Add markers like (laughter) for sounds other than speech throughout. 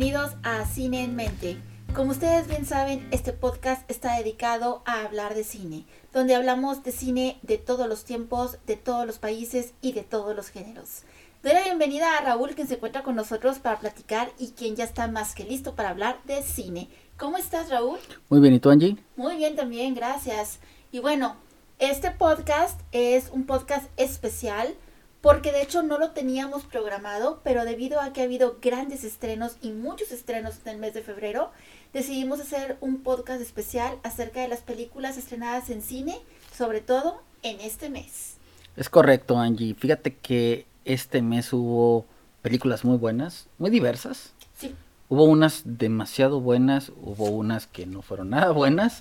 bienvenidos a Cine en Mente. Como ustedes bien saben, este podcast está dedicado a hablar de cine, donde hablamos de cine de todos los tiempos, de todos los países y de todos los géneros. Doy la bienvenida a Raúl, quien se encuentra con nosotros para platicar y quien ya está más que listo para hablar de cine. ¿Cómo estás, Raúl? Muy bien, ¿y tú, Angie? Muy bien también, gracias. Y bueno, este podcast es un podcast especial porque de hecho no lo teníamos programado, pero debido a que ha habido grandes estrenos y muchos estrenos en el mes de febrero, decidimos hacer un podcast especial acerca de las películas estrenadas en cine, sobre todo en este mes. Es correcto, Angie. Fíjate que este mes hubo películas muy buenas, muy diversas. Sí. Hubo unas demasiado buenas, hubo unas que no fueron nada buenas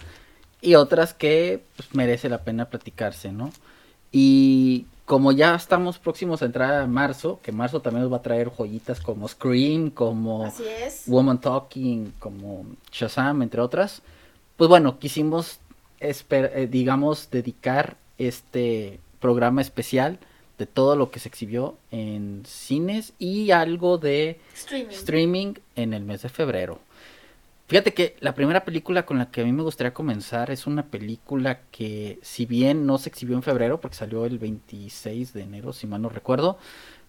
y otras que pues, merece la pena platicarse, ¿no? Y como ya estamos próximos a entrar a marzo, que marzo también nos va a traer joyitas como Scream, como. Woman Talking, como Shazam, entre otras, pues bueno, quisimos, eh, digamos, dedicar este programa especial de todo lo que se exhibió en cines y algo de Streaming. streaming en el mes de febrero. Fíjate que la primera película con la que a mí me gustaría comenzar es una película que si bien no se exhibió en febrero porque salió el 26 de enero si mal no recuerdo,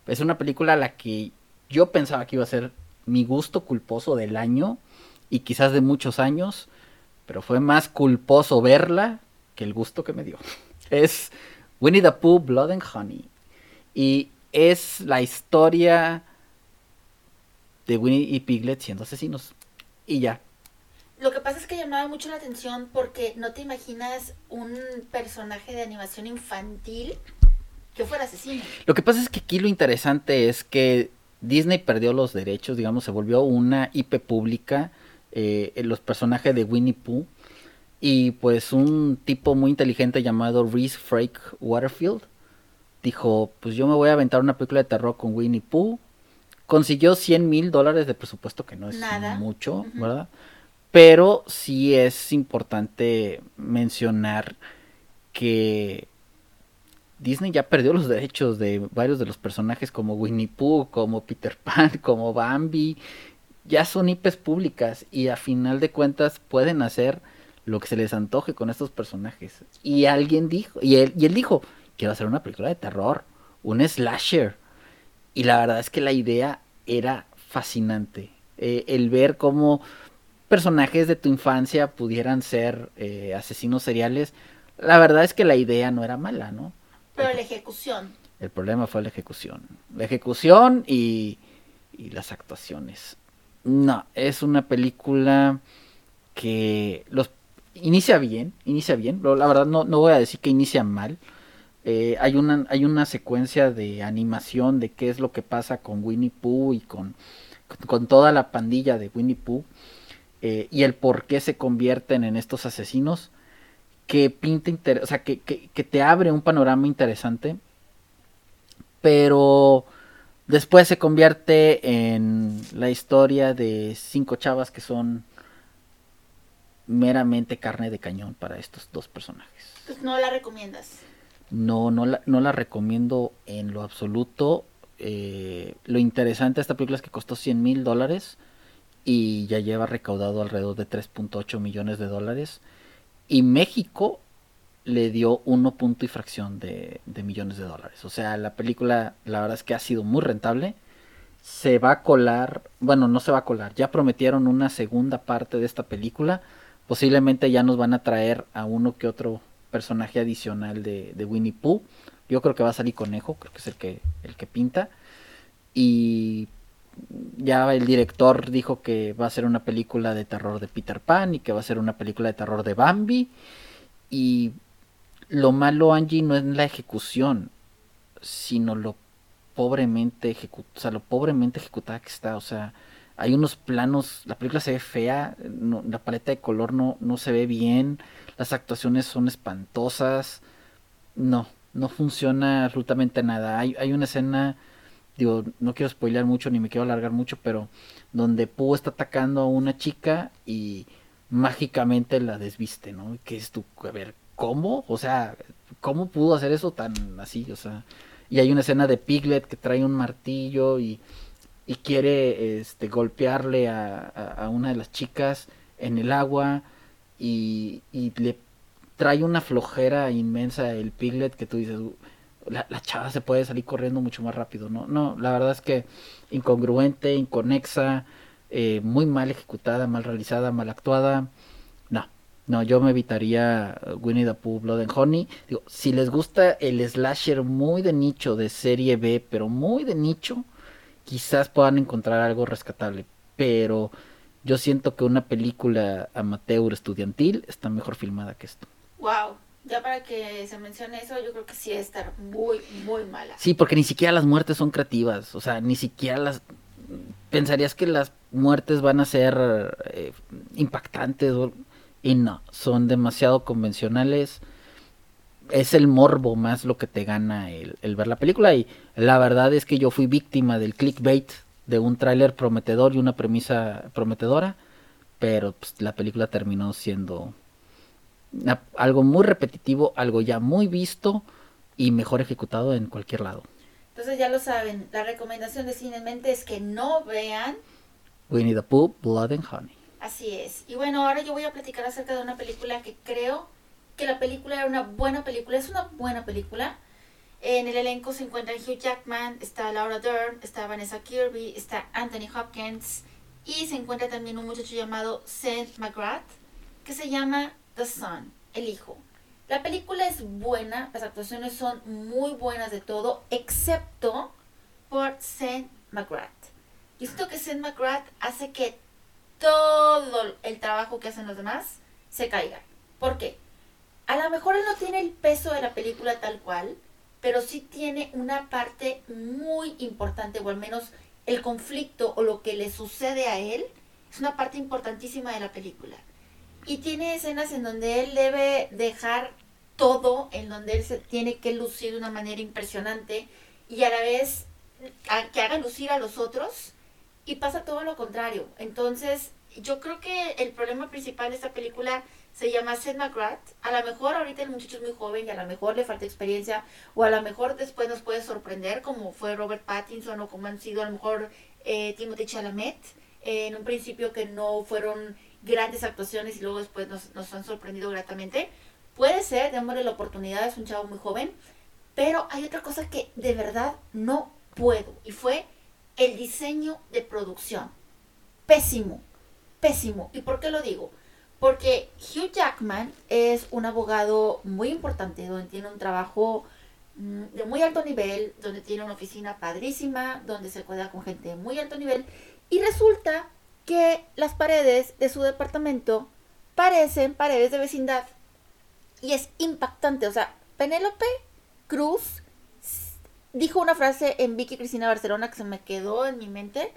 es una película a la que yo pensaba que iba a ser mi gusto culposo del año y quizás de muchos años, pero fue más culposo verla que el gusto que me dio. (laughs) Es Winnie the Pooh Blood and Honey y es la historia de Winnie y Piglet siendo asesinos. Y ya. Lo que pasa es que llamaba mucho la atención porque no te imaginas un personaje de animación infantil que fuera asesino. Lo que pasa es que aquí lo interesante es que Disney perdió los derechos, digamos, se volvió una IP pública, eh, los personajes de Winnie Pooh. Y pues un tipo muy inteligente llamado Reese Frake Waterfield dijo, pues yo me voy a aventar una película de terror con Winnie Pooh. Consiguió 100 mil dólares de presupuesto, que no es Nada. mucho. ¿verdad? Pero sí es importante mencionar que Disney ya perdió los derechos de varios de los personajes como Winnie Pooh, como Peter Pan, (laughs) como Bambi. Ya son IPs públicas y a final de cuentas pueden hacer lo que se les antoje con estos personajes. Y alguien dijo, y él, y él dijo, quiero hacer una película de terror, un slasher. Y la verdad es que la idea era fascinante. Eh, el ver cómo personajes de tu infancia pudieran ser eh, asesinos seriales. La verdad es que la idea no era mala, ¿no? Pero la ejecución. El problema fue la ejecución. La ejecución y, y las actuaciones. No, es una película que los inicia bien, inicia bien. La verdad no, no voy a decir que inicia mal. Eh, hay, una, hay una secuencia de animación de qué es lo que pasa con Winnie Pooh y con, con toda la pandilla de Winnie Pooh. Eh, y el por qué se convierten en estos asesinos que pinta inter- o sea, que, que, que te abre un panorama interesante, pero después se convierte en la historia de cinco chavas que son meramente carne de cañón para estos dos personajes. Pues no la recomiendas. No, no la, no la recomiendo en lo absoluto. Eh, lo interesante de esta película es que costó 100 mil dólares y ya lleva recaudado alrededor de 3.8 millones de dólares. Y México le dio 1 punto y fracción de, de millones de dólares. O sea, la película, la verdad es que ha sido muy rentable. Se va a colar, bueno, no se va a colar, ya prometieron una segunda parte de esta película. Posiblemente ya nos van a traer a uno que otro personaje adicional de, de Winnie Pooh. Yo creo que va a salir Conejo, creo que es el que, el que pinta. Y ya el director dijo que va a ser una película de terror de Peter Pan y que va a ser una película de terror de Bambi. Y lo malo, Angie, no es la ejecución, sino lo pobremente ejecu- lo pobremente ejecutada que está. O sea, hay unos planos, la película se ve fea, la paleta de color no, no se ve bien, las actuaciones son espantosas. No, no funciona absolutamente nada. Hay, hay una escena, digo, no quiero spoilear mucho ni me quiero alargar mucho, pero donde Pooh está atacando a una chica y mágicamente la desviste, ¿no? Que es tu, a ver, ¿cómo? O sea, ¿cómo pudo hacer eso tan así? O sea, y hay una escena de Piglet que trae un martillo y, y quiere este, golpearle a, a, una de las chicas en el agua y, y, le trae una flojera inmensa el piglet que tú dices, la, la, chava se puede salir corriendo mucho más rápido, ¿no? No, la verdad es que incongruente, inconexa, eh, muy mal ejecutada, mal realizada, mal actuada. No, no, yo me evitaría Winnie the Pooh, Blood and Honey. Digo, si les gusta el slasher muy de nicho, de serie B, pero muy de nicho, quizás puedan encontrar algo rescatable. Pero yo siento que una película amateur estudiantil está mejor filmada que esto. Wow, ya para que se mencione eso, yo creo que sí estar muy, muy mala. Sí, porque ni siquiera las muertes son creativas. O sea, ni siquiera las. Pensarías que las muertes van a ser eh, impactantes y no, son demasiado convencionales. Es el morbo más lo que te gana el, el ver la película y la verdad es que yo fui víctima del clickbait de un tráiler prometedor y una premisa prometedora, pero pues, la película terminó siendo algo muy repetitivo, algo ya muy visto y mejor ejecutado en cualquier lado. Entonces ya lo saben, la recomendación de Cine en Mente es que no vean Winnie the Pooh, Blood and Honey. Así es. Y bueno, ahora yo voy a platicar acerca de una película que creo que la película era una buena película, es una buena película. En el elenco se encuentran Hugh Jackman, está Laura Dern, está Vanessa Kirby, está Anthony Hopkins y se encuentra también un muchacho llamado Seth McGrath que se llama The Son, el hijo. La película es buena, las actuaciones son muy buenas de todo, excepto por Seth McGrath. Y siento que Seth McGrath hace que todo el trabajo que hacen los demás se caiga. ¿Por qué? A lo mejor él no tiene el peso de la película tal cual, pero sí tiene una parte muy importante, o al menos el conflicto o lo que le sucede a él, es una parte importantísima de la película. Y tiene escenas en donde él debe dejar todo, en donde él se tiene que lucir de una manera impresionante y a la vez que haga lucir a los otros y pasa todo lo contrario. Entonces, yo creo que el problema principal de esta película se llama Seth McGrath. A lo mejor ahorita el muchacho es muy joven y a lo mejor le falta experiencia o a lo mejor después nos puede sorprender como fue Robert Pattinson o como han sido a lo mejor eh, Timothy Chalamet. Eh, en un principio que no fueron grandes actuaciones y luego después nos, nos han sorprendido gratamente. Puede ser, démosle la oportunidad, es un chavo muy joven, pero hay otra cosa que de verdad no puedo y fue el diseño de producción. Pésimo, pésimo. ¿Y por qué lo digo? Porque Hugh Jackman es un abogado muy importante, donde tiene un trabajo mm, de muy alto nivel, donde tiene una oficina padrísima, donde se cuida con gente de muy alto nivel. Y resulta que las paredes de su departamento parecen paredes de vecindad. Y es impactante. O sea, Penélope Cruz dijo una frase en Vicky Cristina Barcelona que se me quedó en mi mente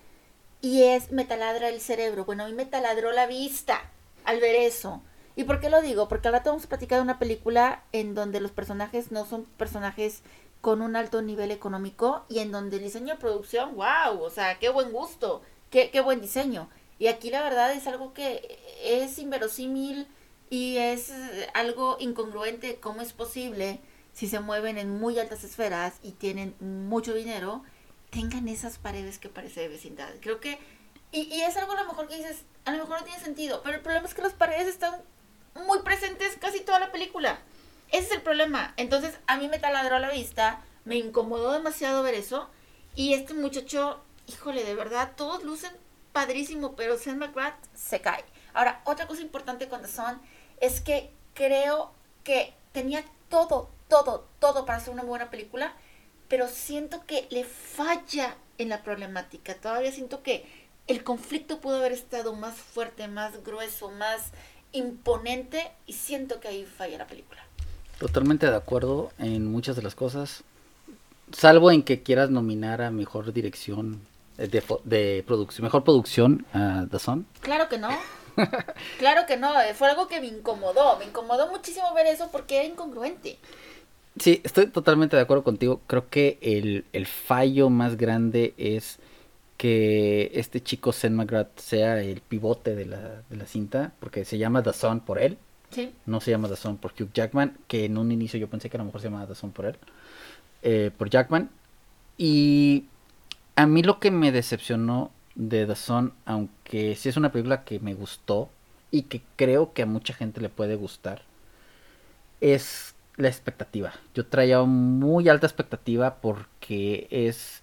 y es me taladra el cerebro. Bueno, a mí me taladró la vista al ver eso. ¿Y por qué lo digo? Porque ahora te vamos a platicar de una película en donde los personajes no son personajes con un alto nivel económico y en donde el diseño de producción, wow, o sea, qué buen gusto, qué, qué buen diseño. Y aquí la verdad es algo que es inverosímil y es algo incongruente. ¿Cómo es posible si se mueven en muy altas esferas y tienen mucho dinero, tengan esas paredes que parece de vecindad. Creo que, y, es algo a lo mejor que dices, a lo mejor no tiene sentido, pero el problema es que las paredes están muy presentes casi toda la película. Ese es el problema. Entonces a mí me taladró la vista, me incomodó demasiado ver eso, y este muchacho, híjole, de verdad, todos lucen padrísimo, pero Sam McGrath se cae. Ahora, otra cosa importante The Son es que creo que tenía todo, todo, todo para hacer una buena película, pero siento que le falla en la problemática. Todavía siento que el conflicto pudo haber estado más fuerte, más grueso, más imponente y siento que ahí falla la película. Totalmente de acuerdo en muchas de las cosas, salvo en que quieras nominar a mejor dirección de, de producción, mejor producción a The Sun. Claro que no. (laughs) claro que no, eh, fue algo que me incomodó, me incomodó muchísimo ver eso porque era incongruente. Sí, estoy totalmente de acuerdo contigo. Creo que el, el fallo más grande es que este chico Sen McGrath sea el pivote de la, de la cinta, porque se llama The Sun por él. Sí. No se llama The Sun por Hugh Jackman, que en un inicio yo pensé que a lo mejor se llamaba The Sun por él. Eh, por Jackman. Y A mí lo que me decepcionó de The Sun, aunque sí es una película que me gustó y que creo que a mucha gente le puede gustar, es la expectativa. Yo traía muy alta expectativa porque es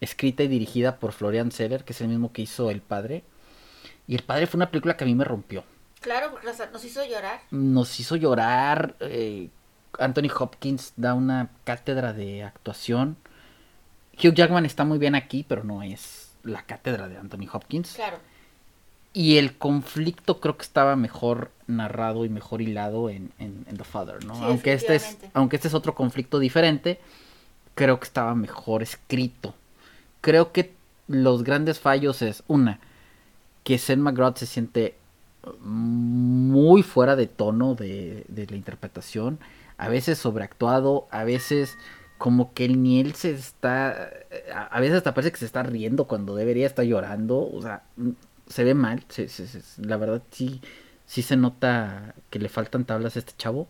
escrita y dirigida por Florian Seller, que es el mismo que hizo El Padre. Y El Padre fue una película que a mí me rompió. Claro, nos hizo llorar. Nos hizo llorar. Eh, Anthony Hopkins da una cátedra de actuación. Hugh Jackman está muy bien aquí, pero no es la cátedra de Anthony Hopkins. Claro. Y el conflicto creo que estaba mejor narrado y mejor hilado en, en, The Father, ¿no? aunque, este es, aunque este es otro conflicto diferente, creo que estaba mejor escrito. Creo que los grandes fallos es, una, que Seth McGrath se siente muy fuera de tono de, de la interpretación, a veces sobreactuado, a veces como que ni él se está, a veces hasta parece que se está riendo cuando debería estar llorando, o sea, se ve mal, la verdad sí, sí se nota que le faltan tablas a este chavo.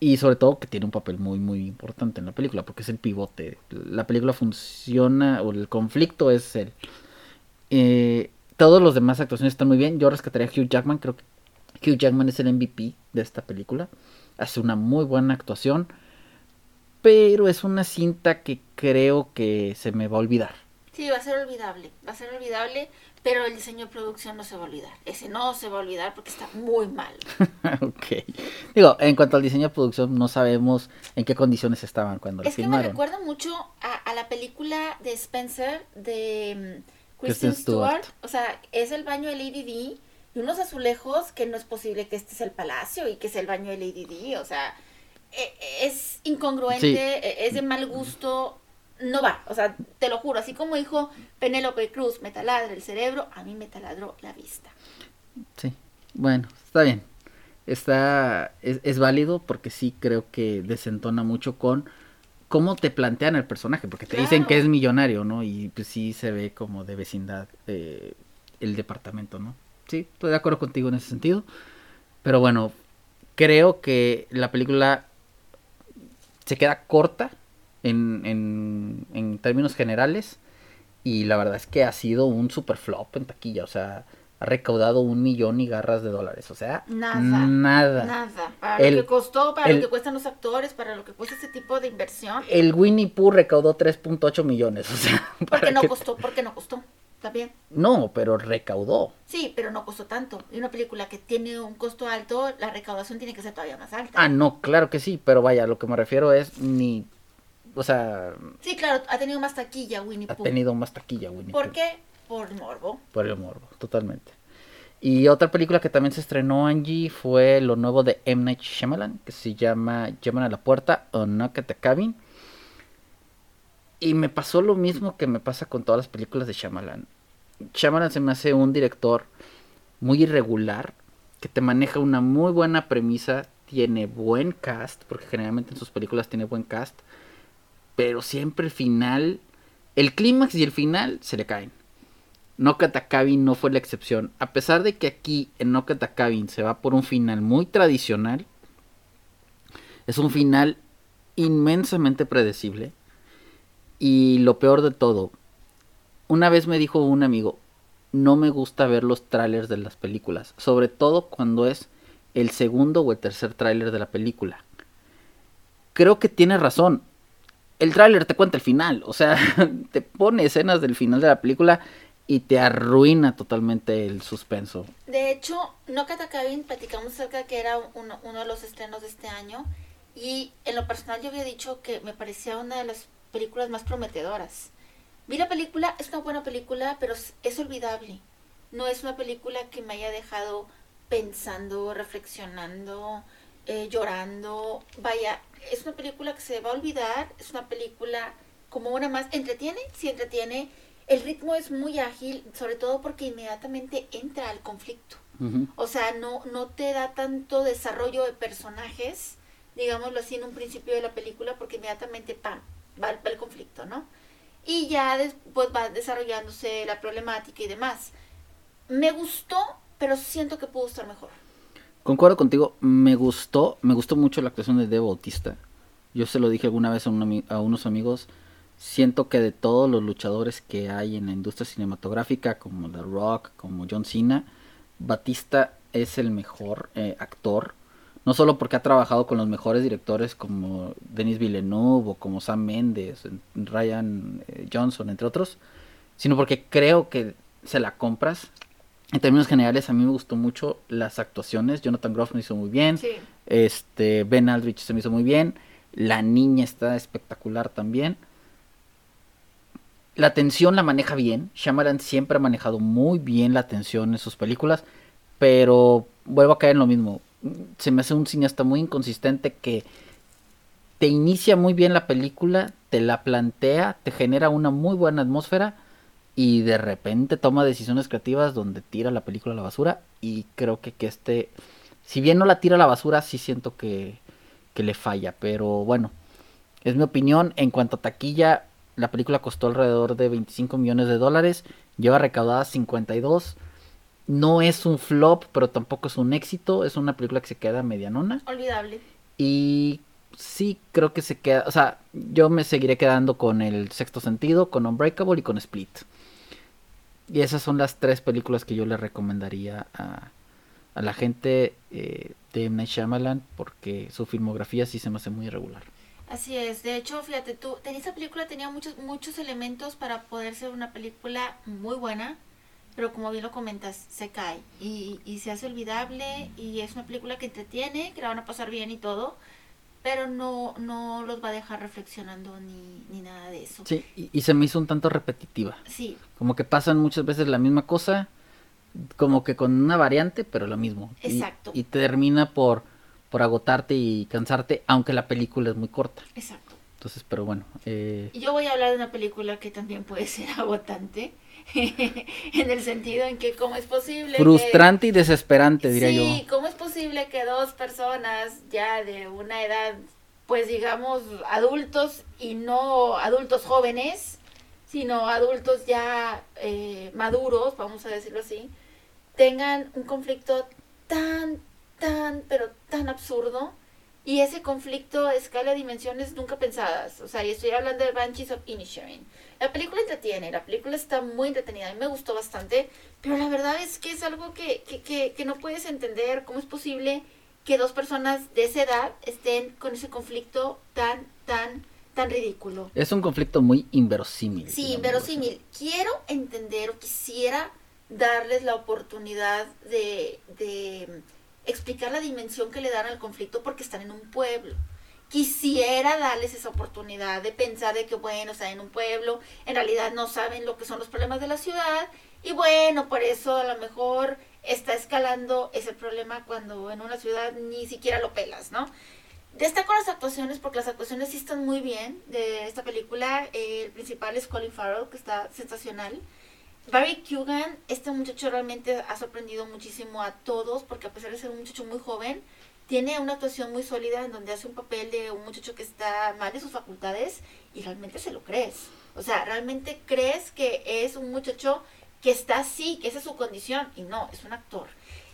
Y sobre todo que tiene un papel muy, muy importante en la película, porque es el pivote. La película funciona, o el conflicto es él. Eh, todos los demás actuaciones están muy bien. Yo rescataría a Hugh Jackman, creo que Hugh Jackman es el MVP de esta película. Hace una muy buena actuación, pero es una cinta que creo que se me va a olvidar. Sí, va a ser olvidable, va a ser olvidable, pero el diseño de producción no se va a olvidar. Ese no se va a olvidar porque está muy mal. (laughs) ok. Digo, en cuanto al diseño de producción, no sabemos en qué condiciones estaban cuando lo filmaron. Es que me recuerda mucho a, la película de Spencer de mm, Kristen, Stewart. O sea, es el baño de Lady D y unos azulejos que no es posible que este sea el palacio y que sea el baño de Lady D. O sea, es incongruente, e, es de mal gusto no va, o sea, te lo juro, así como dijo Penélope Cruz, me taladra el cerebro, a mí me taladró la vista. Sí, bueno, está bien. Está, es, válido porque sí creo que desentona mucho con cómo te plantean el personaje, porque te dicen que es millonario, ¿no? Y pues sí se ve como de vecindad eh, el departamento, ¿no? Sí, estoy de acuerdo contigo en ese sentido. Pero bueno, creo que la película se queda corta en, en, en términos generales. Y la verdad es que ha sido un super flop en taquilla. O sea, ha recaudado un millón y garras de dólares. O sea, nada. Nada. Nada. Para lo que costó, para lo que cuestan los actores, para lo que cuesta ese tipo de inversión. El Winnie Pooh recaudó 3.8 millones. O sea, (laughs) porque no costó, porque no costó. Bien. No, pero recaudó. Sí, pero no costó tanto. Y una película que tiene un costo alto, la recaudación tiene que ser todavía más alta. Ah, no, claro que sí. Pero vaya, lo que me refiero es ni o sea... Sí, claro, ha tenido más taquilla Winnie Pooh. Ha tenido más taquilla Winnie ¿Por qué? Por el morbo. Por el morbo, totalmente. Y otra película que también se estrenó, Angie, fue lo nuevo de M. Night Shyamalan, que se llama Llaman a la puerta o Knock at the Cabin. Y me pasó lo mismo que me pasa con todas las películas de Shyamalan. Shyamalan se me hace un director muy irregular, que te maneja una muy buena premisa, tiene buen cast, porque generalmente en sus películas tiene buen cast, pero siempre el final, el clímax y el final se le caen. No Cabin no fue la excepción. A pesar de que aquí en No se va por un final muy tradicional, es un final inmensamente predecible. Y lo peor de todo, una vez me dijo un amigo, no me gusta ver los trailers de las películas, sobre todo cuando es el segundo o el tercer tráiler de la película. Creo que tiene razón el tráiler te cuenta el final, o sea, (laughs) te pone escenas del final de la película y te arruina totalmente el suspenso. De hecho, No Cabin platicamos acerca que era uno, uno, de los estrenos de este año y en lo personal yo había dicho que me parecía una de las películas más prometedoras. Vi la película, es una buena película, pero es olvidable. No es una película que me haya dejado pensando, reflexionando, eh, llorando. Vaya, es una película que se va a olvidar, es una película como una más, entretiene, sí entretiene, el ritmo es muy ágil, sobre todo porque inmediatamente entra al conflicto. O sea, no, no te da tanto desarrollo de personajes, digámoslo así, en un principio de la película, porque inmediatamente, ¡pam!, va, el conflicto, ¿no? Y ya después va desarrollándose la problemática y demás. Me gustó, pero siento que pudo estar mejor. Concuerdo contigo, me gustó, me gustó mucho la actuación de Dave Bautista. Yo se lo dije alguna vez a, unos amigos, siento que de todos los luchadores que hay en la industria cinematográfica, como The Rock, como John Cena, Batista es el mejor eh, actor. No solo porque ha trabajado con los mejores directores como Denis Villeneuve o como Sam Mendes, Ryan eh, Johnson, entre otros, sino porque creo que se la compras. En términos generales, a mí me gustó mucho las actuaciones. Jonathan Groff me hizo muy bien. Este, Ben Aldrich se me hizo muy bien. La niña está espectacular también. La tensión la maneja bien. Shyamalan siempre ha manejado muy bien la tensión en sus películas. Pero vuelvo a caer en lo mismo. Se me hace un cineasta muy inconsistente que te inicia muy bien la película, te la plantea, te genera una muy buena atmósfera y de repente toma decisiones creativas donde tira la película a la basura y creo que, que este, si bien no la tira a la basura, sí siento que, que le falla, pero bueno, es mi opinión. En cuanto a taquilla, la película costó alrededor de 25 millones de dólares, lleva recaudadas 52. No es un flop, pero tampoco es un éxito. Es una película que se queda medianona. Olvidable. Y sí creo que se queda, o sea, yo me seguiré quedando con el sexto sentido, con Unbreakable y con Split. Y esas son las tres películas que yo le recomendaría a, a la gente eh, de M. Night Shyamalan porque su filmografía sí se me hace muy irregular. Así es, de hecho, fíjate tú, esa película tenía muchos, muchos elementos para poder ser una película muy buena, pero como bien lo comentas, se cae y, y se hace olvidable y es una película que entretiene, que la van a pasar bien y todo, pero no, no los va a dejar reflexionando ni, ni nada de eso. Sí, y, se me hizo un tanto repetitiva. Sí. Como que pasan muchas veces la misma cosa, como que con una variante, pero lo mismo. Exacto. Y, termina por, por agotarte y cansarte, aunque la película es muy corta. Exacto. Entonces, pero bueno. Eh... Yo voy a hablar de una película que también puede ser (laughs) agotante. (laughs) en el sentido en que cómo es posible frustrante y desesperante diría yo. sí cómo es posible que dos personas ya de una edad pues digamos adultos y no adultos jóvenes sino adultos ya eh, maduros vamos a decirlo así tengan un conflicto tan tan pero tan absurdo y ese conflicto escala dimensiones nunca pensadas. O sea, y estoy hablando de Banshees of Inisherin. La película entretiene, la película está muy entretenida, a mí me gustó bastante, pero la verdad es que es algo que, que, que, que no puedes entender cómo es posible que dos personas de esa edad estén con ese conflicto tan, tan, tan ridículo. Es un conflicto muy inverosímil. Sí, inverosímil. Quiero entender o quisiera darles la oportunidad de, de explicar la dimensión que le dan al conflicto porque están en un pueblo. Quisiera darles esa oportunidad de pensar de que, bueno, están en un pueblo, en realidad no saben lo que son los problemas de la ciudad y bueno, por eso a lo mejor está escalando ese problema cuando en una ciudad ni siquiera lo pelas, ¿no? Destaco las actuaciones porque las actuaciones sí están muy bien de esta película. el principal es Colin Farrell, que está sensacional. Barry Kugan, este muchacho realmente ha sorprendido muchísimo a todos porque a pesar de ser un muchacho muy joven, tiene una actuación muy sólida en donde hace un papel de un muchacho que está mal de sus facultades y realmente se lo crees. O sea, realmente crees que es un muchacho que está así, que esa es su condición y no, es un actor.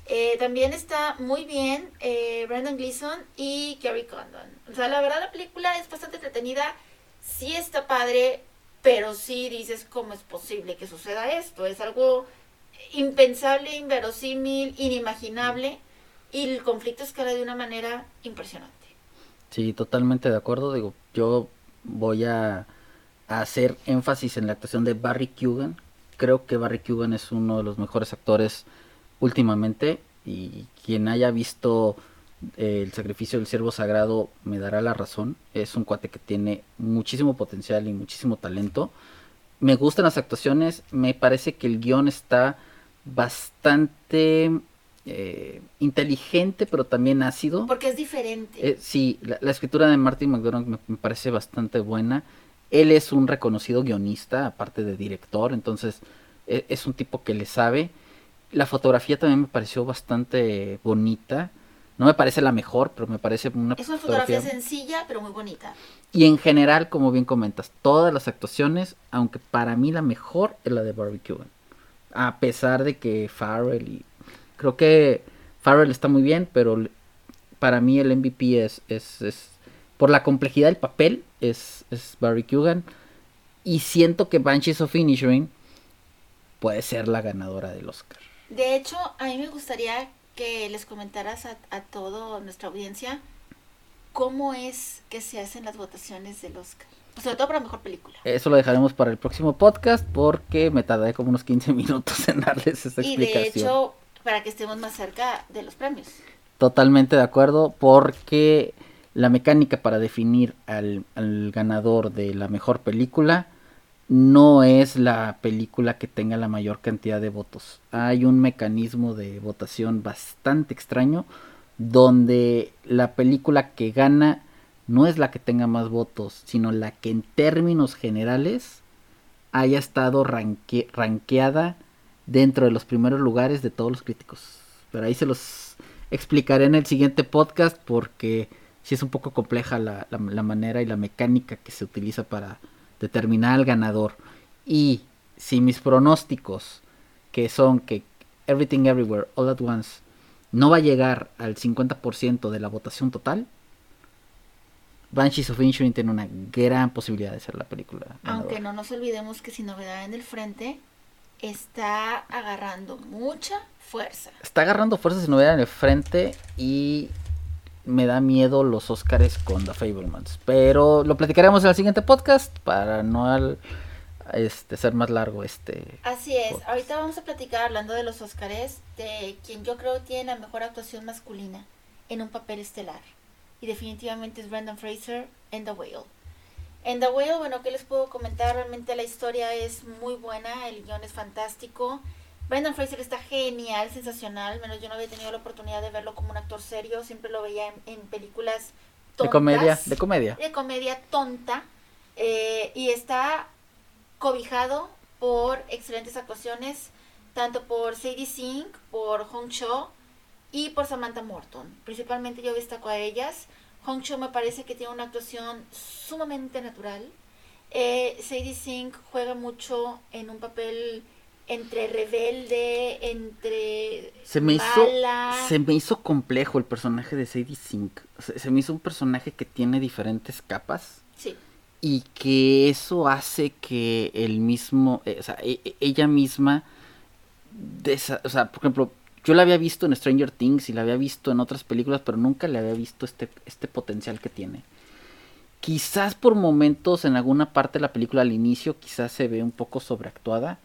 Eh, también está muy bien eh, Brandon Gleeson y Kerry Condon. O sea, la verdad la película es bastante entretenida, sí está padre, pero sí dices cómo es posible que suceda esto. Es algo impensable, inverosímil, inimaginable y el conflicto escala de una manera impresionante. Sí, totalmente de acuerdo. Digo, yo voy a, hacer énfasis en la actuación de Barry Kugan. Creo que Barry Kugan es uno de los mejores actores últimamente y quien haya visto el sacrificio del siervo sagrado me dará la razón. Es un cuate que tiene muchísimo potencial y muchísimo talento. Me gustan las actuaciones, me parece que el guion está bastante eh, inteligente, pero también ácido. Porque es diferente. Eh, sí, la, escritura de Martin McDonald me, parece bastante buena. Él es un reconocido guionista, aparte de director, entonces e, es un tipo que le sabe. La fotografía también me pareció bastante bonita no me parece la mejor, pero me parece una, es una fotografía, sencilla, pero muy bonita. Y en general, como bien comentas, todas las actuaciones, aunque para mí la mejor es la de Barbecue. A pesar de que Farrell y... Creo que Farrell está muy bien, pero para mí el MVP es... es, es por la complejidad del papel, es, es Barry Y siento que Banshees of Inisherin puede ser la ganadora del Oscar. De hecho, a mí me gustaría que les comentaras a, a toda nuestra audiencia cómo es que se hacen las votaciones del Oscar. Pues sobre todo para mejor película. Eso lo dejaremos para el próximo podcast porque me tardé como unos 15 (laughs) minutos en darles esa Y explicación. de hecho, para que estemos más cerca de los premios. Totalmente de acuerdo porque la mecánica para definir al, al ganador de la mejor película no es la película que tenga la mayor cantidad de votos. Hay un mecanismo de votación bastante extraño donde la película que gana no es la que tenga más votos, sino la que en términos generales haya estado ranque- rankeada dentro de los primeros lugares de todos los críticos. Pero ahí se los explicaré en el siguiente podcast porque sí es un poco compleja la manera y la mecánica que se utiliza para determinar al ganador. Y si mis pronósticos, que son que Everything Everywhere All at Once no va a llegar al 50% de la votación total, Banshees of Inisherin tiene una gran posibilidad de ser la película. Aunque ganadora. no nos olvidemos que Sin Novedad en el Frente está agarrando mucha fuerza. Está agarrando fuerzas y novedad en el frente y me da miedo los Oscars con The Fablemans. Pero lo platicaremos en el siguiente podcast para no al- este, ser más largo este. Así es, Podcast. ahorita vamos a platicar hablando de los Óscares de quien yo creo tiene la mejor actuación masculina en un papel estelar. Y definitivamente es Brendan Fraser en The Whale. En The Whale, bueno, ¿qué les puedo comentar? Realmente la historia es muy buena, el guion es fantástico. Brendan Fraser está genial, sensacional, al menos yo no había tenido la oportunidad de verlo como un actor serio, siempre lo veía en, en películas tontas De comedia, de comedia. de comedia tonta eh, y está cobijado por excelentes actuaciones tanto por Sadie Sink, por Hong Cho y por Samantha Morton. Principalmente yo destaco a ellas. Hong Cho me parece que tiene una actuación sumamente natural. Eh, Sadie Sink juega mucho en un papel entre rebelde, entre Se me hizo, se me hizo complejo el personaje de Sadie Sink. Se, se me hizo un personaje que tiene diferentes capas Sí, y que eso hace que el mismo, eh, o sea, e- e- ella misma, desa- o sea, por ejemplo, yo la había visto en Stranger Things y la había visto en otras películas, pero nunca le había visto este, este potencial que tiene. Quizás por momentos en alguna parte de la película al inicio quizás se ve un poco sobreactuada,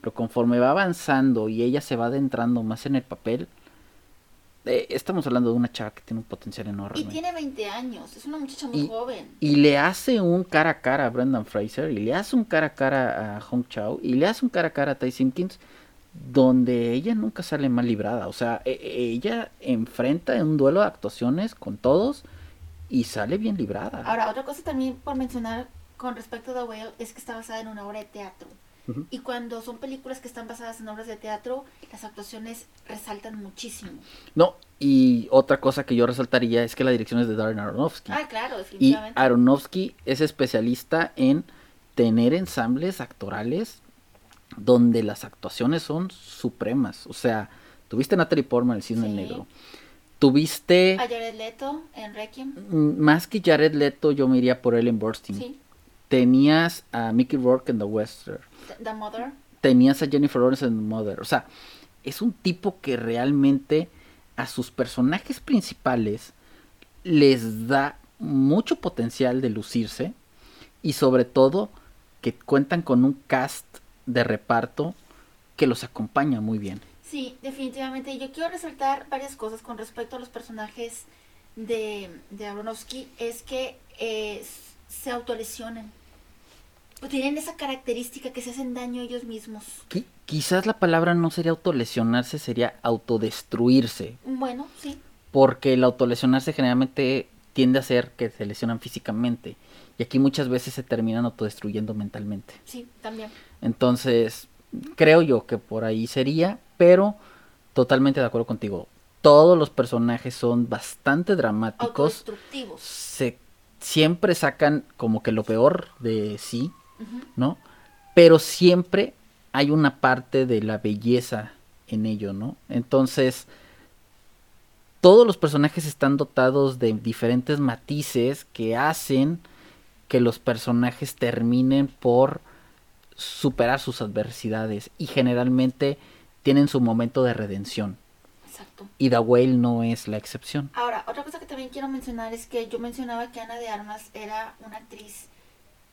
pero conforme va avanzando y ella se va adentrando más en el papel, eh, estamos hablando de una chava que tiene un potencial enorme. Y tiene 20 años, es una muchacha muy Y- joven. Y le hace un cara a cara a Brendan Fraser, y le hace un cara a cara a Hong Chao, y le hace un cara a cara a Ty Simpkins, donde ella nunca sale mal librada. O sea, e- e- ella enfrenta en un duelo de actuaciones con todos y sale bien librada. Ahora, otra cosa también por mencionar con respecto a The Whale es que está basada en una obra de teatro. Y cuando son películas que están basadas en obras de teatro, las actuaciones resaltan muchísimo. No, y otra cosa que yo resaltaría es que la dirección es de Darren Aronofsky. Ah, claro, Y definitivamente. Aronofsky es especialista en tener ensambles actorales donde las actuaciones son supremas. O sea, tuviste a Natalie Portman, el Cisne Sí. Negro. Tuviste, A Jared Leto en Requiem. mm, más que Jared Leto, yo me iría por Ellen Burstyn. Sí. Tenías a Mickey Rourke en The Western. The- The Mother. Tenías a Jennifer Lawrence en The Mother. O sea, es un tipo que realmente a sus personajes principales les da mucho potencial de lucirse y sobre todo que cuentan con un cast de reparto que los acompaña muy bien. Sí, definitivamente. Y Yo quiero resaltar varias cosas con respecto a los personajes de, de Aronofsky. Es que eh, se autolesionan. Tienen esa característica que se hacen daño ellos mismos. Qui- quizás la palabra no sería autolesionarse, sería autodestruirse, Bueno, sí. porque el autolesionarse generalmente tiende a ser que se lesionan físicamente y aquí muchas veces se terminan autodestruyendo mentalmente. Sí, también. Entonces, creo yo que por ahí sería, pero totalmente de acuerdo contigo. Todos los personajes son bastante dramáticos. Se siempre sacan como que lo peor de sí. ¿no? Pero siempre hay una parte de la belleza en ello, ¿no? Entonces, todos los personajes están dotados de diferentes matices que hacen que los personajes terminen por superar sus adversidades y generalmente tienen su momento de redención. Exacto. Y The Whale no es la excepción. Ahora, otra cosa que también quiero mencionar es que yo mencionaba que Ana de Armas era una actriz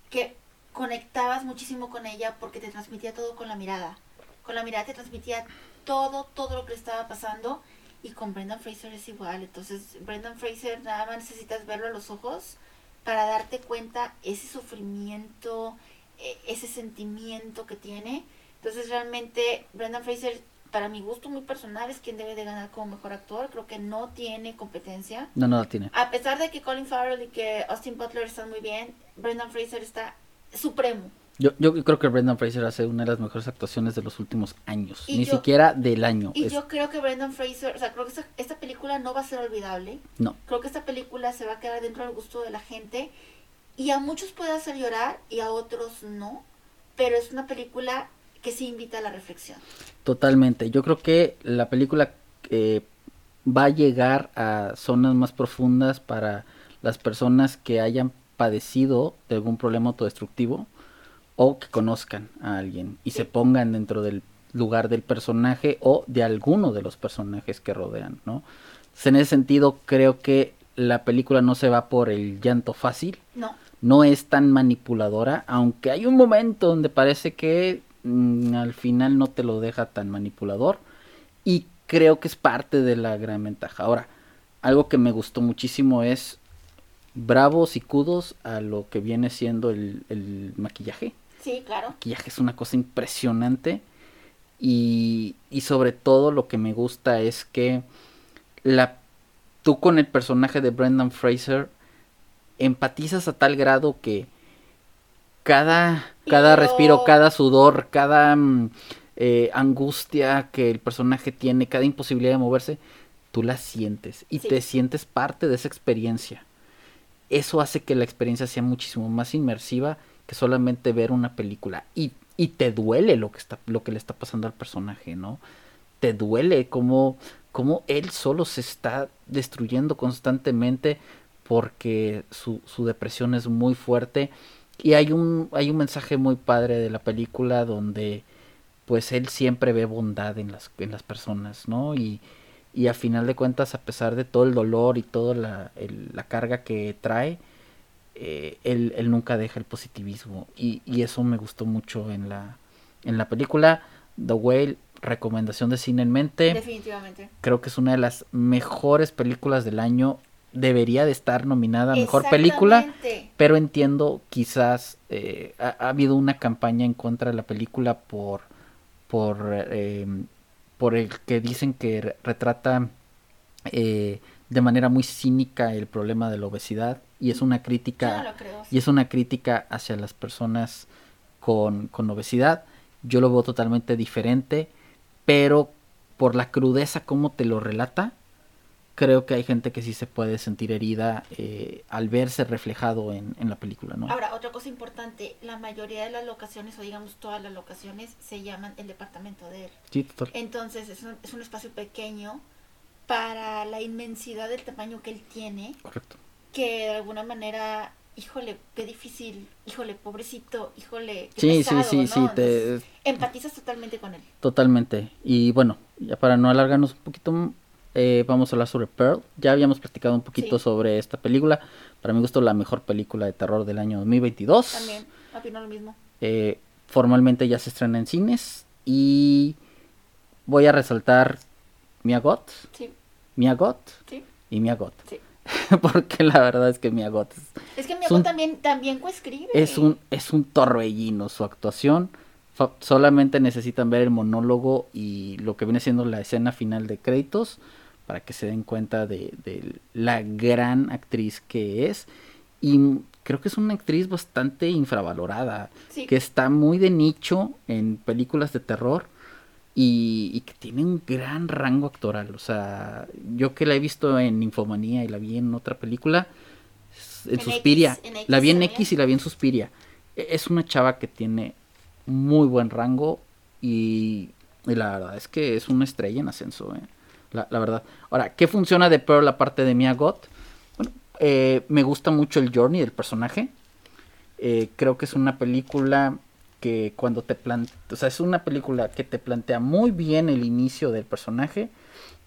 que conectabas muchísimo con ella porque te transmitía todo con la mirada. Con la mirada te transmitía todo, todo lo que le estaba pasando. Y con Brendan Fraser es igual. Entonces, Brendan Fraser nada más necesitas verlo a los ojos para darte cuenta ese sufrimiento, e- ese sentimiento que tiene. Entonces, realmente, Brendan Fraser, para mi gusto muy personal, es quien debe de ganar como mejor actor. Creo que no tiene competencia. No, no la tiene. A pesar de que Colin Farrell y que Austin Butler están muy bien, Brendan Fraser está supremo. Yo, yo creo que Brendan Fraser hace una de las mejores actuaciones de los últimos años. Y Ni yo- siquiera del año. Y Es- yo creo que Brendan Fraser, o sea, creo que esta, esta película no va a ser olvidable. No. Creo que esta película se va a quedar dentro del gusto de la gente. Y a muchos puede hacer llorar y a otros no. Pero es una película que sí invita a la reflexión. Totalmente. Yo creo que la película eh, va a llegar a zonas más profundas para las personas que hayan padecido de algún problema autodestructivo o que conozcan a alguien y Sí. se pongan dentro del lugar del personaje o de alguno de los personajes que rodean, ¿no? Entonces, en ese sentido, creo que la película no se va por el llanto fácil, No, no es tan manipuladora, aunque hay un momento donde parece que al final no te lo deja tan manipulador y creo que es parte de la gran ventaja. Ahora, algo que me gustó muchísimo es bravos y kudos a lo que viene siendo el, el maquillaje. sí, claro. El maquillaje es una cosa impresionante y, y sobre todo lo que me gusta es que la, tú con el personaje de Brendan Fraser empatizas a tal grado que cada, cada respiro, cada sudor, cada mm, eh, angustia que el personaje tiene, cada imposibilidad de moverse, tú la sientes y Sí. te sientes parte de esa experiencia. Eso hace que la experiencia sea muchísimo más inmersiva que solamente ver una película. Y, y te duele lo que, está, lo que le está pasando al personaje, ¿no? Te duele cómo, cómo él solo se está destruyendo constantemente porque su, su depresión es muy fuerte. Y hay un, hay un mensaje muy padre de la película donde pues él siempre ve bondad en las, en las personas, ¿no? Y, y a final de cuentas, a pesar de todo el dolor y toda la, el- la carga que trae, eh, él, él nunca deja el positivismo. Y, y eso me gustó mucho en la, en la película. The Whale, recomendación de cine en mente. Definitivamente. Creo que es una de las mejores películas del año. Debería de estar nominada a mejor película. Pero entiendo, quizás eh, ha, ha habido una campaña en contra de la película por, por, eh, por el que dicen que re- retrata eh, de manera muy cínica el problema de la obesidad y es una crítica no y es una crítica hacia las personas con, con obesidad. Yo lo veo totalmente diferente, pero por la crudeza como te lo relata, creo que hay gente que sí se puede sentir herida eh, al verse reflejado en, en la película, ¿no? Ahora, otra cosa importante, la mayoría de las locaciones, o digamos todas las locaciones, se llaman el departamento de él. Sí, total. Entonces es un, es un espacio pequeño para la inmensidad del tamaño que él tiene, Correcto. que de alguna manera, híjole, qué difícil, híjole, pobrecito, híjole, qué Sí, pesado, sí, sí, sí, te, empatizas totalmente con él. totalmente. Y bueno, ya para no alargarnos un poquito, eh, vamos a hablar sobre Pearl. Ya habíamos platicado un poquito Sí. sobre esta película. Para mi gusto, la mejor película de terror del año 2022. También opino lo mismo. Eh, formalmente ya se estrena en cines y voy a resaltar Mia Goth, Sí, Mia Goth sí, y Mia Goth. sí. (laughs) Porque la verdad es que Mia Goth es, Es que mi Es abuelo un- también, también coescribe. es un es un torbellino su actuación. Solamente necesitan ver el monólogo y lo que viene siendo la escena final de créditos para que se den cuenta de, de la gran actriz que es. Y creo que es una actriz bastante infravalorada. Sí. que está muy de nicho en películas de terror y, y que tiene un gran rango actoral. O sea, yo que la he visto en Infomanía y la vi en otra película, en, En Suspiria, X, en X la vi en. X y la vi en Suspiria. E- Es una chava que tiene muy buen rango y, y la verdad es que es una estrella en ascenso, ¿eh? La, la verdad. Ahora, ¿qué funciona de Pearl la parte de Mia Goth? Bueno, eh, me gusta mucho el journey del personaje. Eh, creo que es una película que cuando te plantea, o sea, es una película que te plantea muy bien el inicio del personaje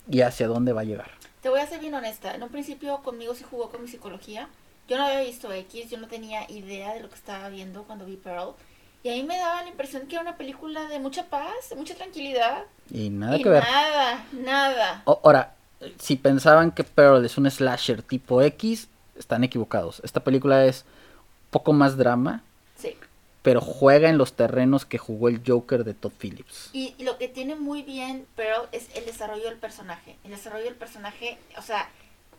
y hacia dónde va a llegar. Te voy a ser bien honesta. En un principio conmigo sí jugó con mi psicología. Yo no había visto X, yo no tenía idea de lo que estaba viendo cuando vi Pearl. Y a mí me daba la impresión que era una película de mucha paz, de mucha tranquilidad. Y nada y que ver. Nada, nada. O- Ahora, si pensaban que Pearl es un slasher tipo X, están equivocados. Esta película es poco más drama, Sí. pero juega en los terrenos que jugó el Joker de Todd Phillips. Y, y lo que tiene muy bien Pearl es el desarrollo del personaje. El desarrollo del personaje, o sea,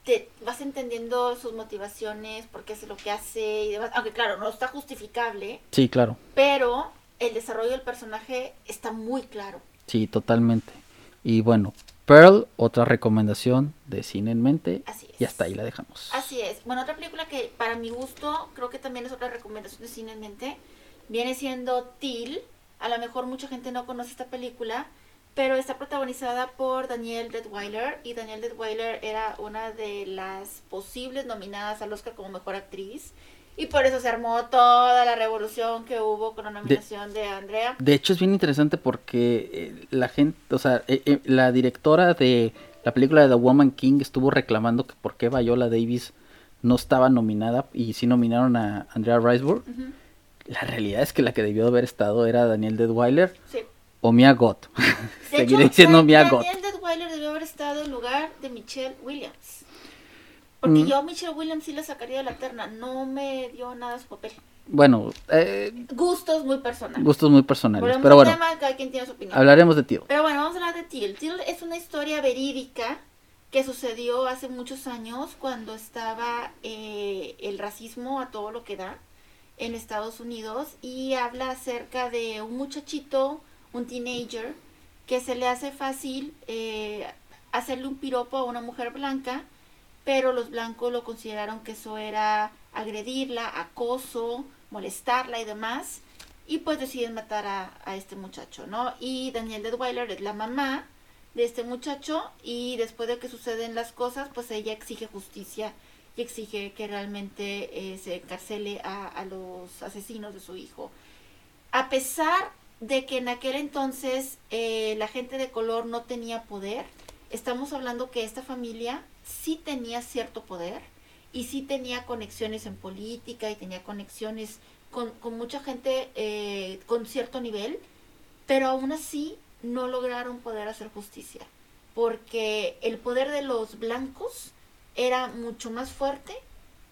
te vas entendiendo sus motivaciones, por qué hace lo que hace y demás. Aunque claro, no está justificable, Sí, claro. pero el desarrollo del personaje está muy claro. Sí, totalmente. Y bueno, Pearl, otra recomendación de cine en mente. Así es. Y hasta ahí la dejamos. Así es. Bueno, otra película que para mi gusto creo que también es otra recomendación de cine en mente viene siendo Till. A lo mejor mucha gente no conoce esta película, pero está protagonizada por Danielle Detweiler y Danielle Detweiler era una de las posibles nominadas al Oscar como mejor actriz y por eso se armó toda la revolución que hubo con la nominación de, Andrea. De hecho, es bien interesante porque eh, la gente, o sea, eh, eh, la directora de la película de The Woman King estuvo reclamando que por qué Viola Davis no estaba nominada y sí nominaron a Andrea Riseborough. La realidad es que la que debió haber estado era Daniel Detweiler Sí. O Mia Goth. (laughs) Seguiré hecho, diciendo Mia Goth. Detweiler debió haber estado en lugar de Michelle Williams. Porque Mm. yo a Michelle Williams sí la sacaría de la terna. No me dio nada su papel. Bueno, eh, Gustos muy personales. gustos muy personales. Volvemos Pero bueno, tema, cada quien tiene su opinión. hablaremos de tío. Pero bueno, vamos a hablar de Till. Till es una historia verídica que sucedió hace muchos años cuando estaba eh, el racismo a todo lo que da en Estados Unidos y habla acerca de un muchachito, un teenager, que se le hace fácil eh, hacerle un piropo a una mujer blanca, pero los blancos lo consideraron que eso era agredirla, acoso, molestarla y demás, y pues deciden matar a, a este muchacho, ¿no? Y Daniel Detweiler es la mamá de este muchacho y después de que suceden las cosas, pues ella exige justicia y exige que realmente eh, se encarcele a, a los asesinos de su hijo. A pesar de que en aquel entonces eh, la gente de color no tenía poder, estamos hablando que esta familia sí tenía cierto poder y sí tenía conexiones en política y tenía conexiones con, con mucha gente eh, con cierto nivel, pero aún así no lograron poder hacer justicia, porque el poder de los blancos era mucho más fuerte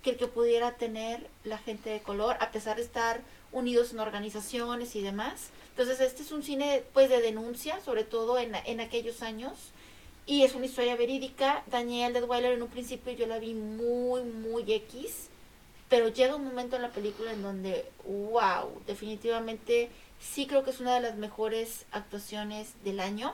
que el que pudiera tener la gente de color, a pesar de estar unidos en organizaciones y demás. Entonces este es un cine pues de denuncia, sobre todo en, en aquellos años, y es una historia verídica. Daniel Detweiler en un principio yo la vi muy, muy X, pero llega un momento en la película en donde, wow, definitivamente sí creo que es una de las mejores actuaciones del año.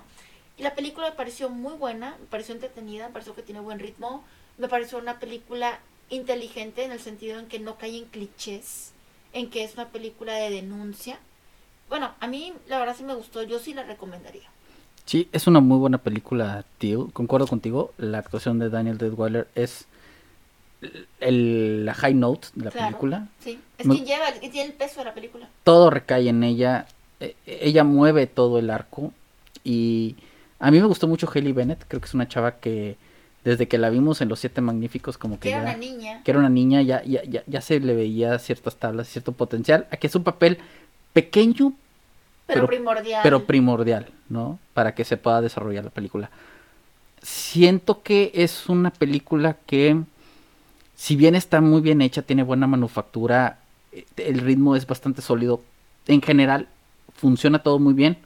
Y la película me pareció muy buena, me pareció entretenida, me pareció que tiene buen ritmo, me pareció una película inteligente en el sentido en que no cae en clichés, en que es una película de denuncia. Bueno, a mí la verdad sí me gustó, yo sí la recomendaría. Sí, es una muy buena película, tío. Concuerdo contigo. La actuación de Daniel Detweiler es el, la high note de la Claro. película. Sí, es Me- quien lleva, quien tiene el peso de la película. Todo recae en ella. Eh, ella mueve todo el arco. Y a mí me gustó mucho Haley Bennett. Creo que es una chava que desde que la vimos en Los Siete Magníficos, como que Que era ya- una niña. que era una niña, ya, ya, ya, ya se le veía ciertas tablas, cierto potencial. Aquí es un papel pequeño, Pero, pero- primordial. pero primordial, ¿no? Para que se pueda desarrollar la película. Siento que es una película que, si bien está muy bien hecha, tiene buena manufactura, eh, el ritmo es bastante sólido. En general, funciona todo muy bien.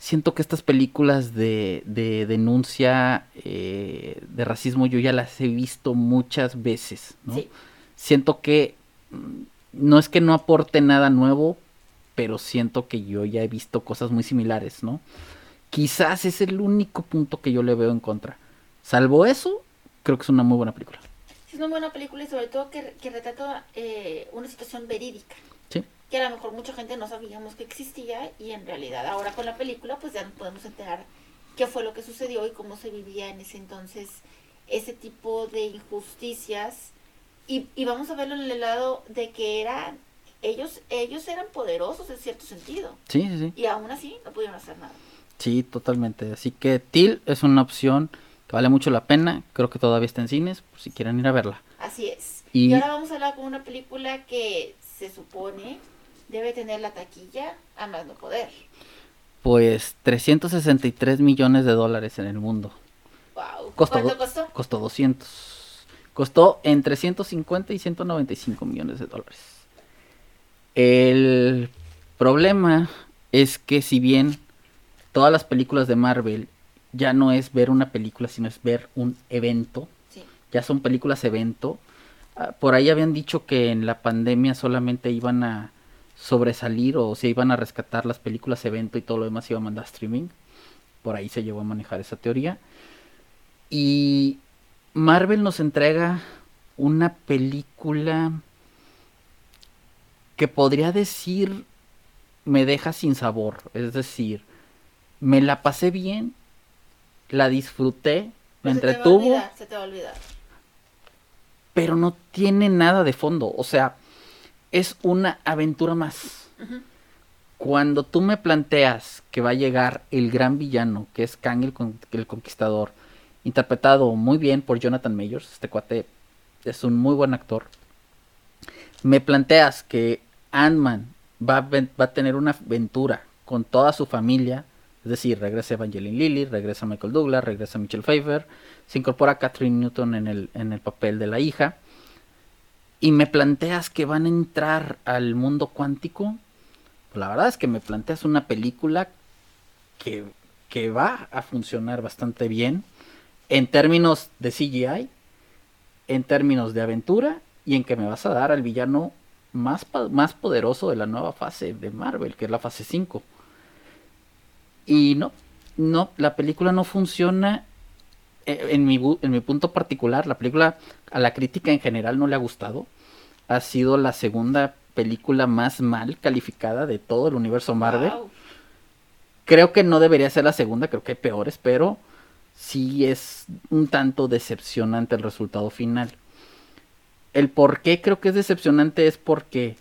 Siento que estas películas de, de denuncia eh, de racismo yo ya las he visto muchas veces, ¿no? Sí. Siento que mm, no es que no aporte nada nuevo, pero siento que yo ya he visto cosas muy similares, ¿no? Quizás es el único punto que yo le veo en contra. Salvo eso, creo que es una muy buena película. Es una buena película y sobre todo que, que retrata eh, una situación verídica. Que a lo mejor mucha gente no sabíamos que existía y en realidad ahora con la película pues ya nos podemos enterar qué fue lo que sucedió y cómo se vivía en ese entonces ese tipo de injusticias. Y, y vamos a verlo en el lado de que era ellos, ellos eran poderosos en cierto sentido. Sí, sí, sí. Y aún así no pudieron hacer nada. Sí, totalmente. Así que Till es una opción que vale mucho la pena. Creo que todavía está en cines, por si quieren ir a verla. Así es. Y- Y, ahora vamos a hablar con una película que se supone debe tener la taquilla a más no poder. Pues 363 millones de dólares en el mundo. Wow. Costó ¿Cuánto costó? Costó 200. Costó entre 150 y 195 millones de dólares. El problema es que si bien todas las películas de Marvel ya no es ver una película, sino es ver un evento, Sí. ya son películas evento. Ah, Por ahí habían dicho que en la pandemia solamente iban a sobresalir o se iban a rescatar las películas evento y todo lo demás iba a mandar a streaming. Por ahí se llegó a manejar esa teoría. Y Marvel nos entrega una película que podría decir me deja sin sabor. Es decir, me la pasé bien, la disfruté, me Pero se te va a entretuvo, olvidar, se te va a olvidar. pero no tiene nada de fondo. O sea, es una aventura más. Cuando tú me planteas que va a llegar el gran villano, que es Kang el, Con- el Conquistador, interpretado muy bien por Jonathan Majors, este cuate es un muy buen actor. Me planteas que Ant-Man va, a ven- va a tener una aventura con toda su familia, es decir, regresa Evangeline Lilly, regresa Michael Douglas, regresa Michelle Pfeiffer, se incorpora Catherine Newton en el, en el papel de la hija, y me planteas que van a entrar al mundo cuántico, pues la verdad es que me planteas una película que, que va a funcionar bastante bien en términos de CGI, en términos de aventura y en que me vas a dar al villano más, más poderoso de la nueva fase de Marvel, que es la fase 5. Y no, no, la película no funciona en mi, bu- en mi punto particular. La película a la crítica en general no le ha gustado. Ha sido la segunda película más mal calificada de todo el universo Marvel. Wow. Creo que no debería ser la segunda, creo que hay peores, pero sí es un tanto decepcionante el resultado final. El por qué creo que es decepcionante es porque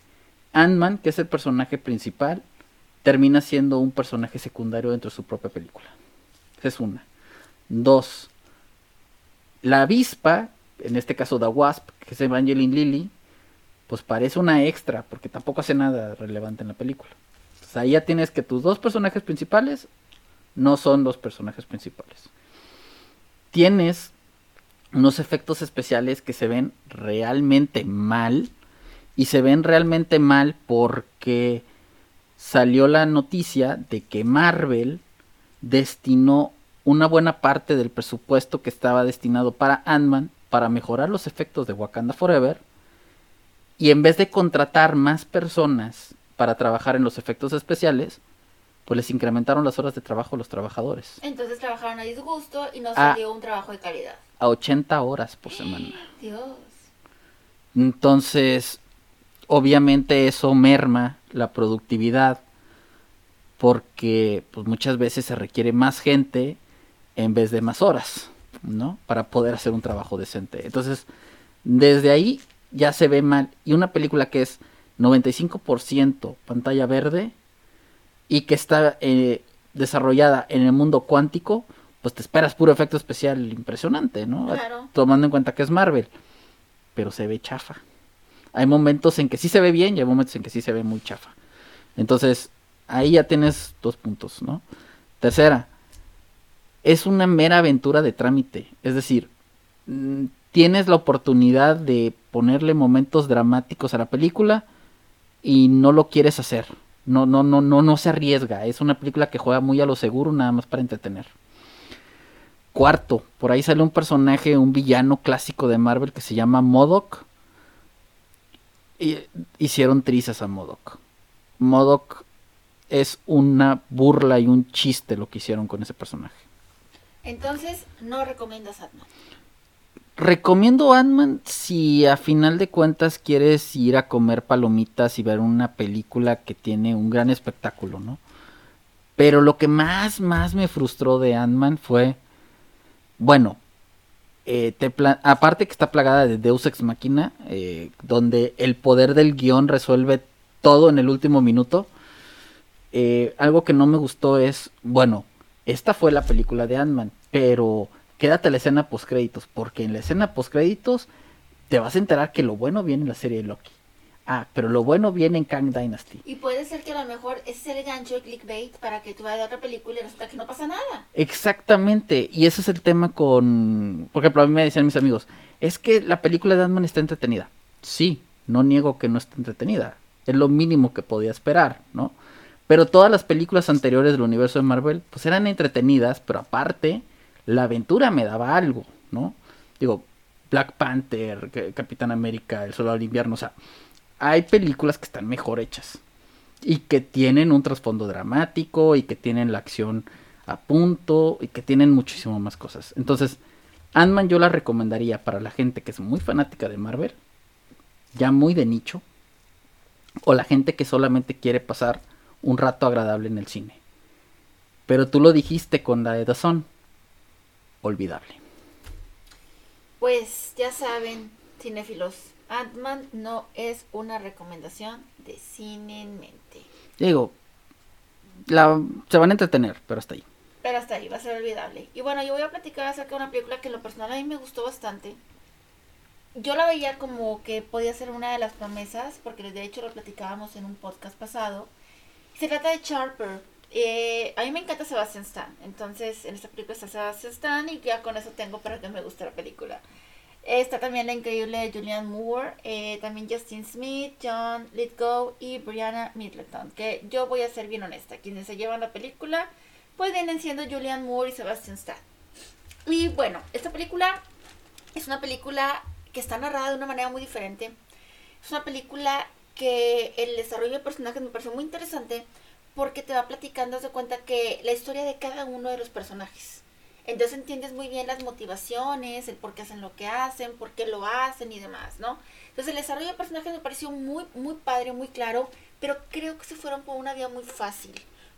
Ant-Man, que es el personaje principal, termina siendo un personaje secundario dentro de su propia película. Esa es una. Dos, la avispa, en este caso The Wasp, que es Evangeline Lilly, pues parece una extra, porque tampoco hace nada relevante en la película. Sea, ahí ya tienes que tus dos personajes principales no son los personajes principales. Tienes unos efectos especiales que se ven realmente mal. Y se ven realmente mal porque salió la noticia de que Marvel destinó una buena parte del presupuesto que estaba destinado para Ant-Man para mejorar los efectos de Wakanda Forever. Y en vez de contratar más personas para trabajar en los efectos especiales, pues les incrementaron las horas de trabajo a los trabajadores. Entonces trabajaron a disgusto y no salió un trabajo de calidad. A 80 horas por semana. (gasps) Dios. Entonces, obviamente eso merma la productividad porque pues muchas veces se requiere más gente en vez de más horas, ¿no? Para poder hacer un trabajo decente. Entonces, desde ahí ya se ve mal. Y una película que es 95% pantalla verde y que está eh, desarrollada en el mundo cuántico, pues te esperas puro efecto especial impresionante, ¿no? Claro. Tomando en cuenta que es Marvel. Pero se ve chafa. Hay momentos en que sí se ve bien y hay momentos en que sí se ve muy chafa. Entonces, ahí ya tienes dos puntos, ¿no? Tercera, es una mera aventura de trámite. Es decir, mm, tienes la oportunidad de ponerle momentos dramáticos a la película y no lo quieres hacer. No, no, no, no, no se arriesga. Es una película que juega muy a lo seguro, nada más para entretener. Cuarto, por ahí sale un personaje, un villano clásico de Marvel que se llama Modok. Y hicieron trizas a Modok. Modok es una burla y un chiste lo que hicieron con ese personaje. Entonces, no recomiendas Ant-Man. Recomiendo Ant-Man si a final de cuentas quieres ir a comer palomitas y ver una película que tiene un gran espectáculo, ¿no? Pero lo que más, más me frustró de Ant-Man fue, bueno, eh, te aparte que está plagada de Deus Ex Machina, eh, donde el poder del guion resuelve todo en el último minuto. Eh, algo que no me gustó es, bueno, esta fue la película de Ant-Man, pero quédate la escena post créditos, porque en la escena post créditos te vas a enterar que lo bueno viene en la serie de Loki. Ah, pero lo bueno viene en Kang Dynasty. Y puede ser que a lo mejor ese es el gancho de clickbait para que tú vayas a otra película y resulta que no pasa nada. Exactamente, y ese es el tema con... Por ejemplo, a mí me decían mis amigos, es que la película de Ant-Man está entretenida. Sí, no niego que no está entretenida. Es lo mínimo que podía esperar, ¿no? Pero todas las películas anteriores del universo de Marvel, pues eran entretenidas, pero aparte, la aventura me daba algo, ¿no? Digo, Black Panther, Capitán América, El Soldado del Invierno, o sea, hay películas que están mejor hechas y que tienen un trasfondo dramático y que tienen la acción a punto y que tienen muchísimo más cosas. Entonces, Ant-Man yo la recomendaría para la gente que es muy fanática de Marvel, ya muy de nicho, o la gente que solamente quiere pasar un rato agradable en el cine. Pero tú lo dijiste con la de olvidable. Pues ya saben, cinéfilos, Ant-Man no es una recomendación de cine en mente. Digo, la, se van a entretener, pero hasta ahí. Pero hasta ahí, va a ser olvidable. Y bueno, yo voy a platicar acerca de una película que en lo personal a mí me gustó bastante. Yo la veía como que podía ser una de las promesas, porque de hecho lo platicábamos en un podcast pasado. Se trata de Charper. Eh, a mí me encanta Sebastian Stan. Entonces, en esta película está Sebastian Stan y ya con eso tengo para que me guste la película. Está también la increíble Julianne Moore, eh, también Justin Smith, John Lithgow y Brianna Middleton. Que yo voy a ser bien honesta, quienes se llevan la película, pues vienen siendo Julianne Moore y Sebastian Stan. Y bueno, esta película es una película que está narrada de una manera muy diferente. Es una película que el desarrollo de personajes me pareció muy interesante porque te va platicando, de cuenta que la historia de cada uno de los personajes. Entonces entiendes muy bien las motivaciones, el por qué hacen lo que hacen, por qué lo hacen y demás, ¿no? Entonces el desarrollo de personajes me pareció muy, muy padre, muy claro, pero creo que se fueron por una vía muy fácil.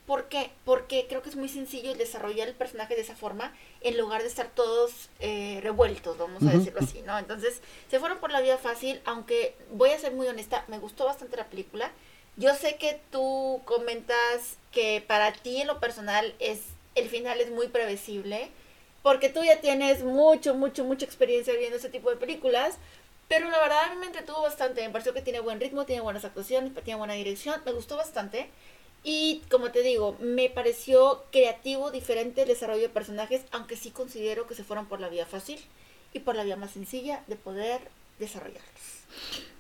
¿Por qué? Porque creo que es muy sencillo desarrollar el personaje de esa forma en lugar de estar todos eh, revueltos, vamos a decirlo así, ¿no? Entonces se fueron por la vía fácil, aunque voy a ser muy honesta, me gustó bastante la película. Yo sé que tú comentas que para ti en lo personal es el final es muy previsible porque tú ya tienes mucho, mucho, mucha experiencia viendo ese tipo de películas. Pero la verdad a mí me entretuvo bastante. Me pareció que tiene buen ritmo, tiene buenas actuaciones, tiene buena dirección. Me gustó bastante. Y como te digo, me pareció creativo, diferente el desarrollo de personajes, aunque sí considero que se fueron por la vía fácil y por la vía más sencilla de poder desarrollarlos.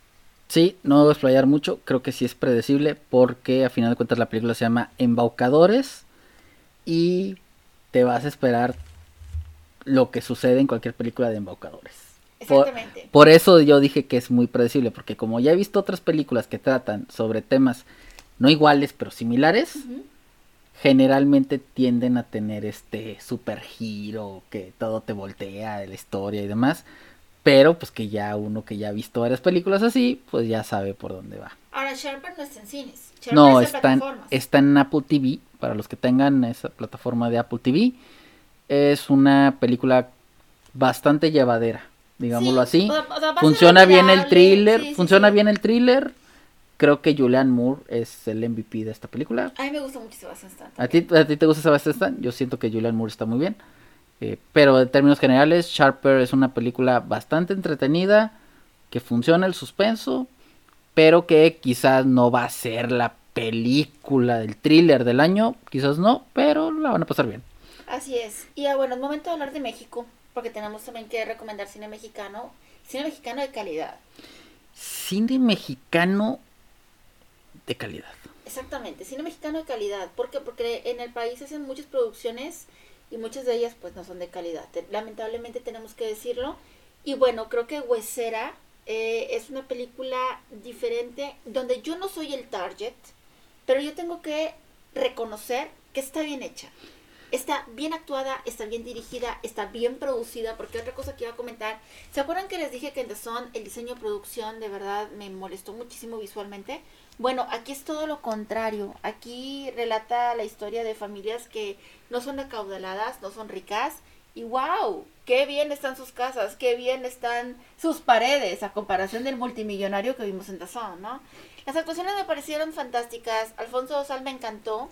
Sí, no voy a explayar mucho, creo que sí es predecible porque a final de cuentas la película se llama Embaucadores y te vas a esperar lo que sucede en cualquier película de embaucadores. Exactamente. Por, eso yo dije que es muy predecible, porque como ya he visto otras películas que tratan sobre temas no iguales, pero similares, generalmente tienden a tener este super giro, que todo te voltea de la historia y demás. Pero pues que ya uno que ya ha visto varias películas así, pues ya sabe por dónde va. Ahora, Sherper no está en cines. no, está está en Apple TV, para los que tengan esa plataforma de Apple TV es una película bastante llevadera, digámoslo así. funciona bien el thriller, funciona bien el thriller. Creo que Julianne Moore es el MVP de esta película. A mí me gusta mucho Sebastian Stan. ¿A ti, ¿A ti te gusta Sebastian Stan? Yo siento que Julianne Moore está muy bien. Eh, pero en términos generales, Sharper es una película bastante entretenida, que funciona el suspenso, pero que quizás no va a ser la película del thriller del año, quizás no, pero la van a pasar bien. Así es. Y ah, bueno, es momento de hablar de México, porque tenemos también que recomendar cine mexicano, cine mexicano de calidad. Cine mexicano de calidad. Exactamente, cine mexicano de calidad. ¿Por qué? Porque en el país hacen muchas producciones y muchas de ellas pues no son de calidad. Lamentablemente tenemos que decirlo. Y bueno, creo que Huesera eh, es una película diferente donde yo no soy el target, pero yo tengo que reconocer que está bien hecha está bien actuada, está bien dirigida, está bien producida, porque otra cosa que iba a comentar, ¿se acuerdan que les dije que en The Son el diseño de producción de verdad me molestó muchísimo visualmente? Bueno, aquí es todo lo contrario, aquí relata la historia de familias que no son acaudaladas, no son ricas, Y wow, qué bien están sus casas, qué bien están sus paredes a comparación del multimillonario que vimos en Dazón, ¿no? Las actuaciones me parecieron fantásticas. Alfonso Dosal me encantó.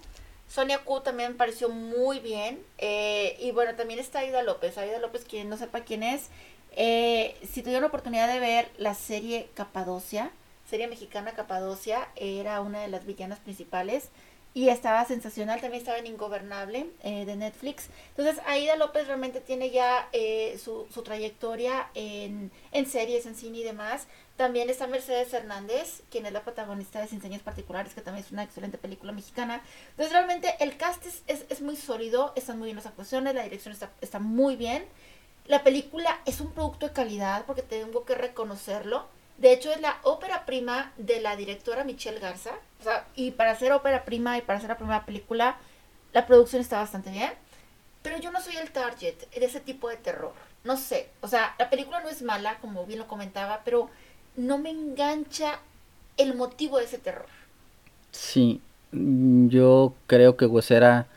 Sonia Q también me pareció muy bien. Eh, y bueno, también está Aida López. Aida López, quien no sepa quién es. Eh, si tuvieron la oportunidad de ver la serie Capadocia, serie mexicana Capadocia, era una de las villanas principales y estaba sensacional, también estaba en Ingobernable eh, de Netflix. Entonces, Aida López realmente tiene ya eh, su, su, trayectoria en, en, series, en cine y demás. También está Mercedes Hernández, quien es la protagonista de Sin Señas Particulares, que también es una excelente película mexicana. Entonces, realmente el cast es, es, es muy sólido, están muy bien las actuaciones, la dirección está, está muy bien. La película es un producto de calidad, porque tengo que reconocerlo de hecho, es la ópera prima de la directora Michelle Garza. Y para hacer ópera prima y para hacer la primera película, la producción está bastante bien. Pero yo no soy el target de ese tipo de terror. No sé. O sea, la película no es mala, como bien lo comentaba, pero no me engancha el motivo de ese terror. Sí, yo creo que Huesera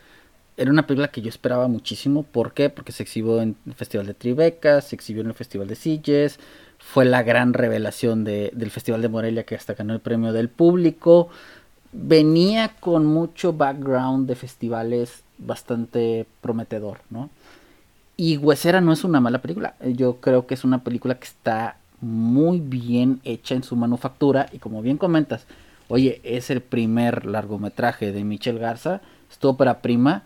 era una película que yo esperaba muchísimo. ¿Por qué? Porque se exhibió en el Festival de Tribeca, se exhibió en el Festival de Sitges, fue la gran revelación de, del Festival de Morelia que hasta ganó el premio del público. Venía con mucho background de festivales bastante prometedor, ¿no? Y Huesera no es una mala película. Yo creo que es una película que está muy bien hecha en su manufactura. Y como bien comentas, oye, es el primer largometraje de Michelle Garza, es tu ópera prima.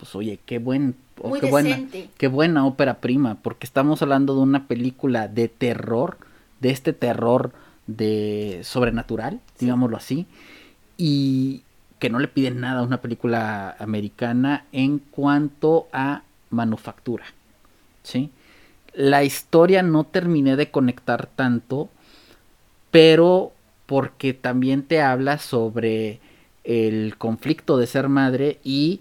Pues oye, qué buen muy qué buena, qué buena ópera prima, porque estamos hablando de una película de terror, de este terror de sobrenatural, digámoslo así, y que no le piden nada a una película americana en cuanto a manufactura, ¿sí? La historia no terminé de conectar tanto, pero porque también te habla sobre el conflicto de ser madre y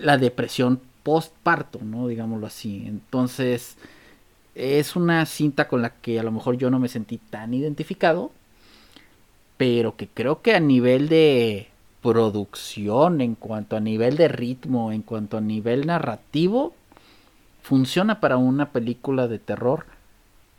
la depresión postparto, ¿no? Digámoslo así. Entonces, es una cinta con la que a lo mejor yo no me sentí tan identificado, pero que creo que a nivel de producción, en cuanto a nivel de ritmo, en cuanto a nivel narrativo, funciona para una película de terror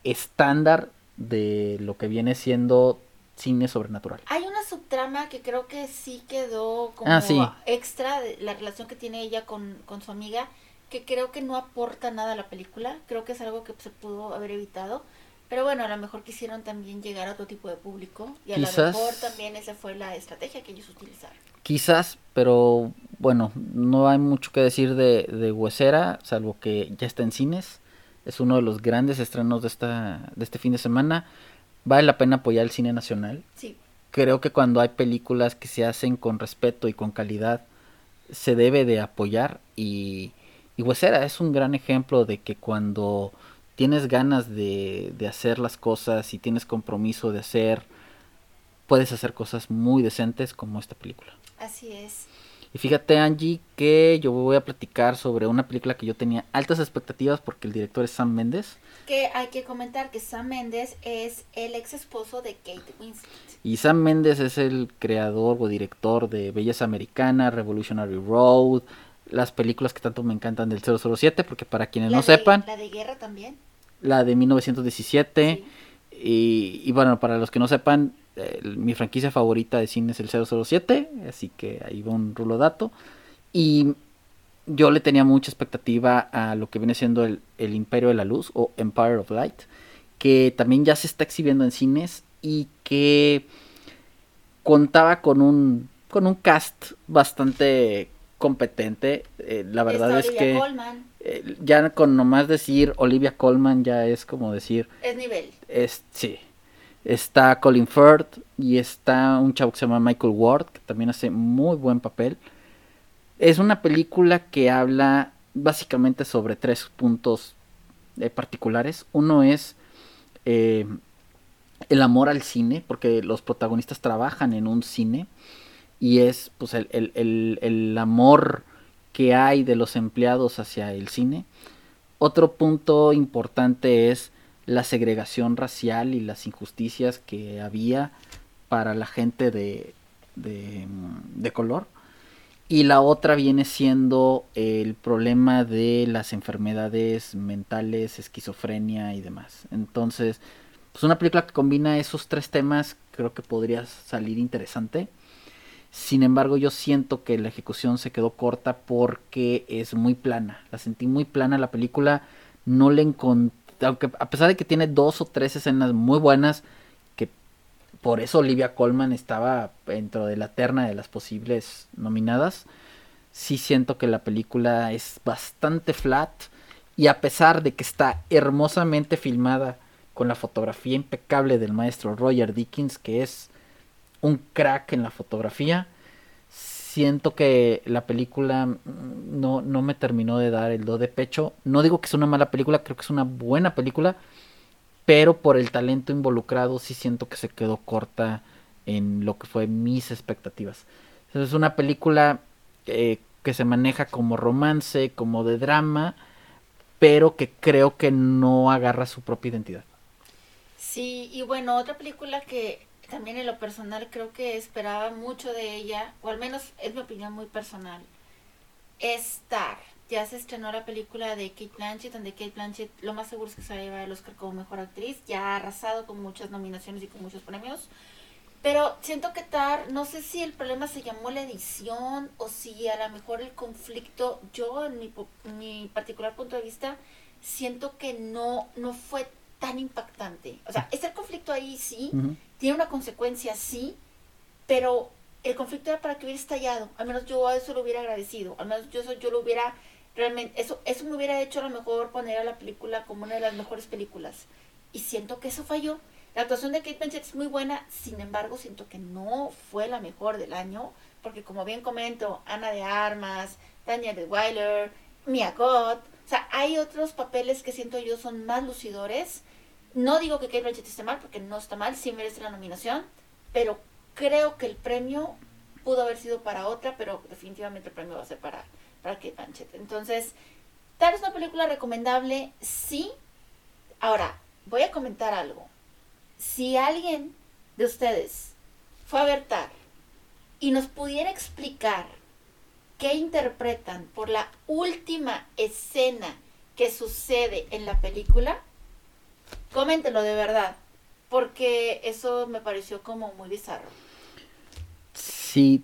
estándar de lo que viene siendo cine sobrenatural. Hay una subtrama que creo que sí quedó como ah, extra de la relación que tiene ella con, con, su amiga, que creo que no aporta nada a la película, creo que es algo que se pudo haber evitado. Pero bueno, a lo mejor quisieron también llegar a otro tipo de público y a lo mejor también esa fue la estrategia que ellos utilizaron. Quizás, pero bueno, no hay mucho que decir de, de Huesera, salvo que ya está en cines. Es uno de los grandes estrenos de, esta, de este fin de semana vale la pena apoyar el cine nacional. Sí. Creo que cuando hay películas que se hacen con respeto y con calidad, se debe de apoyar y, y Huesera es un gran ejemplo de que cuando tienes ganas de, de hacer las cosas y tienes compromiso de hacer, puedes hacer cosas muy decentes como esta película. Así es. Y fíjate Angie que yo voy a platicar sobre una película que yo tenía altas expectativas porque el director es Sam Mendes. Que hay que comentar que Sam Mendes es el ex esposo de Kate Winslet. Y Sam Mendes es el creador o director de Belleza Americana, Revolutionary Road, las películas que tanto me encantan del 007, porque para quienes no sepan... La de guerra también. La de 1917. Y, y bueno, para los que no sepan, mi franquicia favorita de cine es el 007, así que ahí va un rulo dato. Y yo le tenía mucha expectativa a lo que viene siendo el, el, Imperio de la Luz o Empire of Light, que también ya se está exhibiendo en cines y que contaba con un, con un cast bastante competente. Eh, la verdad es que eh, ya con nomás decir Olivia Colman ya es como decir... Es nivel. Es, sí, Está Colin Firth y está un chavo que se llama Michael Ward, que también hace muy buen papel. Es una película que habla básicamente sobre tres puntos eh, particulares. Uno es eh, el amor al cine, porque los protagonistas trabajan en un cine y es pues el, el, el amor que hay de los empleados hacia el cine. Otro punto importante es la segregación racial y las injusticias que había para la gente de, de, color. Y la otra viene siendo el problema de las enfermedades mentales, esquizofrenia y demás. Entonces, pues una película que combina esos tres temas creo que podría salir interesante. Sin embargo, yo siento que la ejecución se quedó corta porque es muy plana. La sentí muy plana la película. No le encontré, aunque a pesar de que tiene dos o tres escenas muy buenas, que por eso Olivia Colman estaba dentro de la terna de las posibles nominadas, sí siento que la película es bastante flat. Y a pesar de que está hermosamente filmada con la fotografía impecable del maestro Roger Dickens, que es un crack en la fotografía. Siento que la película mm, no, no me terminó de dar el do de pecho. No digo que es una mala película, creo que es una buena película, pero por el talento involucrado sí siento que se quedó corta en lo que fue mis expectativas. Es una película eh, que se maneja como romance, como de drama, pero que creo que no agarra su propia identidad. Sí, y bueno, otra película que también en lo personal creo que esperaba mucho de ella, o al menos es mi opinión muy personal, Star. Ya se estrenó la película de Kate Blanchett, donde Kate Blanchett lo más seguro es que se va a llevar el Oscar como mejor actriz. Ya ha arrasado con muchas nominaciones y con muchos premios. Pero siento que Tar, no sé si el problema se llamó la edición o si a lo mejor el conflicto, yo en mi, mi particular punto de vista, siento que no, no fue tan impactante. O sea, ese conflicto ahí sí, tiene una consecuencia sí, pero el conflicto era para que hubiera estallado. Al menos yo a eso lo hubiera agradecido. Al menos yo eso yo lo hubiera realmente eso eso me hubiera hecho a lo mejor poner a la película como una de las mejores películas. Y siento que eso falló. La actuación de Kate Blanchett es muy buena, sin embargo, siento que no fue la mejor del año, porque como bien comento, Ana de Armas, Tanya de Weiler, Mia Goth, o sea, hay otros papeles que siento yo son más lucidores. No digo que Kate Blanchett esté mal, porque no está mal, sí merece la nominación, pero creo que el premio pudo haber sido para otra, pero definitivamente el premio va a ser para, para Kate Blanchett. Entonces, tal es una película recomendable, sí. Ahora, voy a comentar algo. Si alguien de ustedes fue a ver Tar y nos pudiera explicar qué interpretan por la última escena que sucede en la película, coméntelo de verdad, porque eso me pareció como muy bizarro. Sí,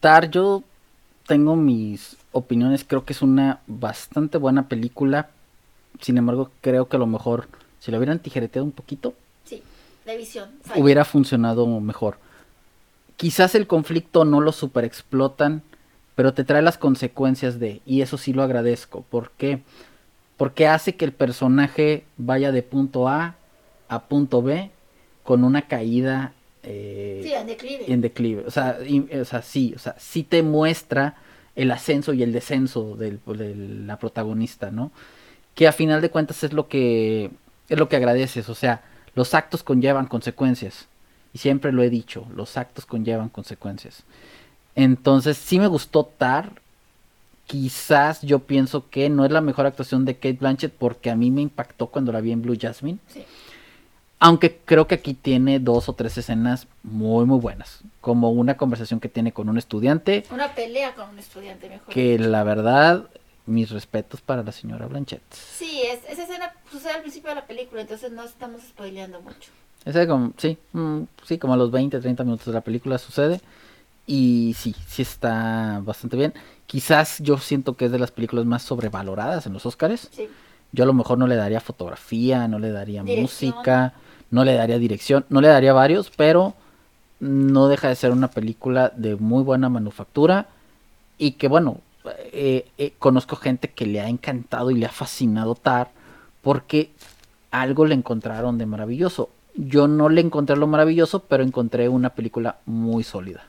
Tar, yo tengo mis opiniones, creo que es una bastante buena película, sin embargo creo que a lo mejor si lo hubieran tijereteado un poquito, sí, la visión, hubiera funcionado mejor. Quizás el conflicto no lo super explotan, pero te trae las consecuencias de, y eso sí lo agradezco. ¿Por qué? Porque hace que el personaje vaya de punto A a punto B con una caída eh, sí, en declive. En declive. O sea, o sea, sí, o sea, sí te muestra el ascenso y el descenso de la protagonista, ¿no? Que a final de cuentas es lo que es lo que agradeces, o sea, los actos conllevan consecuencias. Y siempre lo he dicho, los actos conllevan consecuencias. Entonces, sí me gustó Tar. Quizás yo pienso que no es la mejor actuación de Kate Blanchett porque a mí me impactó cuando la vi en Blue Jasmine. Aunque creo que aquí tiene dos o tres escenas muy, muy buenas. Como una conversación que tiene con un estudiante. Una pelea con un estudiante, mejor. Que la verdad, mis respetos para la señora Blanchett. Sí, esa escena sucede al principio de la película, entonces no estamos spoileando mucho. Ese como, sí, mm, sí, como a los 20, 30 minutos de la película sucede. Y sí, sí está bastante bien. Quizás yo siento que es de las películas más sobrevaloradas en los Oscars. Yo a lo mejor no le daría fotografía, no le daría música, no le daría dirección, no le daría varios, pero no deja de ser una película de muy buena manufactura y que bueno, eh, eh, conozco gente que le ha encantado y le ha fascinado Tar porque algo le encontraron de maravilloso. Yo no le encontré lo maravilloso, pero encontré una película muy sólida.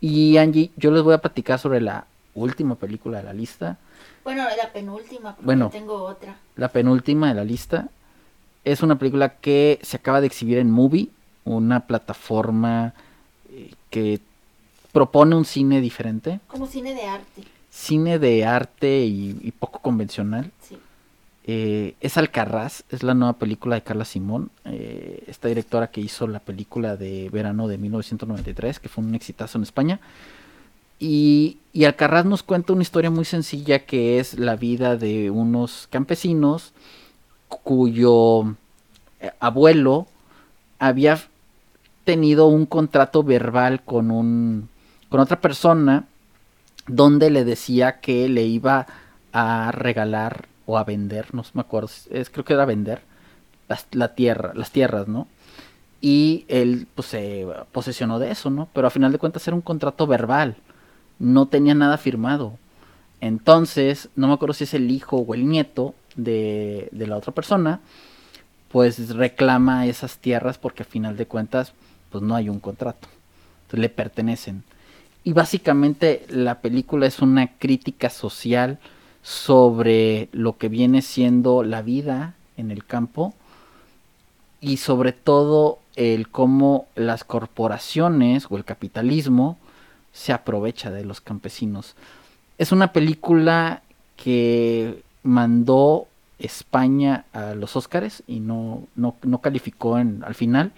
Y Angie, yo les voy a platicar sobre la última película de la lista. Bueno, la penúltima, porque bueno, tengo otra. La penúltima de la lista es una película que se acaba de exhibir en Movie, una plataforma eh, que propone un cine diferente. Como cine de arte. Cine de arte y, poco convencional. Sí. Eh, es Alcarraz, es la nueva película de Carla Simón, eh, esta directora que hizo la película de verano de 1993, que fue un exitazo en España. Y, y Alcarraz nos cuenta una historia muy sencilla que es la vida de unos campesinos cuyo eh, abuelo había tenido un contrato verbal con un con otra persona donde le decía que le iba a regalar o a vender, no me acuerdo, es, creo que era vender la tierra, las tierras, ¿no? Y él pues se posesionó de eso, ¿no? Pero a final de cuentas era un contrato verbal, no tenía nada firmado. Entonces, no me acuerdo si es el hijo o el nieto de, de la otra persona, pues reclama esas tierras porque a final de cuentas pues no hay un contrato, entonces le pertenecen. Y básicamente la película es una crítica social sobre lo que viene siendo la vida en el campo y sobre todo el cómo las corporaciones o el capitalismo se aprovecha de los campesinos. Es una película que mandó España a los Óscares y no, no, no calificó en, al final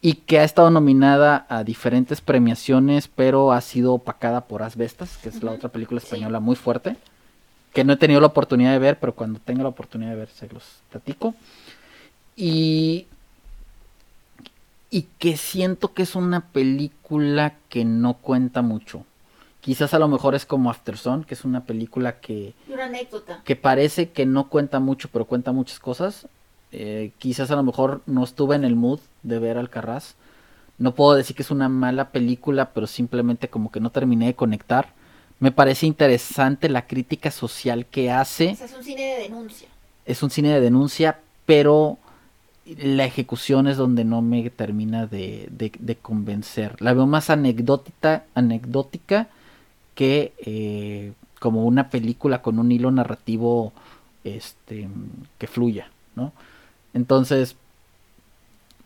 y que ha estado nominada a diferentes premiaciones, pero ha sido opacada por Asbestas, que es la otra película española muy fuerte, que no he tenido la oportunidad de ver, pero cuando tenga la oportunidad de ver se los platico. Y, y que siento que es una película que no cuenta mucho. Quizás a lo mejor es como Afterson, que es una película que... Una anécdota. Que parece que no cuenta mucho, pero cuenta muchas cosas. Eh, quizás a lo mejor no estuve en el mood de ver Alcarraz. No puedo decir que es una mala película, pero simplemente como que no terminé de conectar. Me parece interesante la crítica social que hace. es un cine de denuncia. Es un cine de denuncia, pero la ejecución es donde no me termina de, convencer. La veo más anecdótica, anecdótica que eh, como una película con un hilo narrativo este, que fluya, ¿no? Entonces,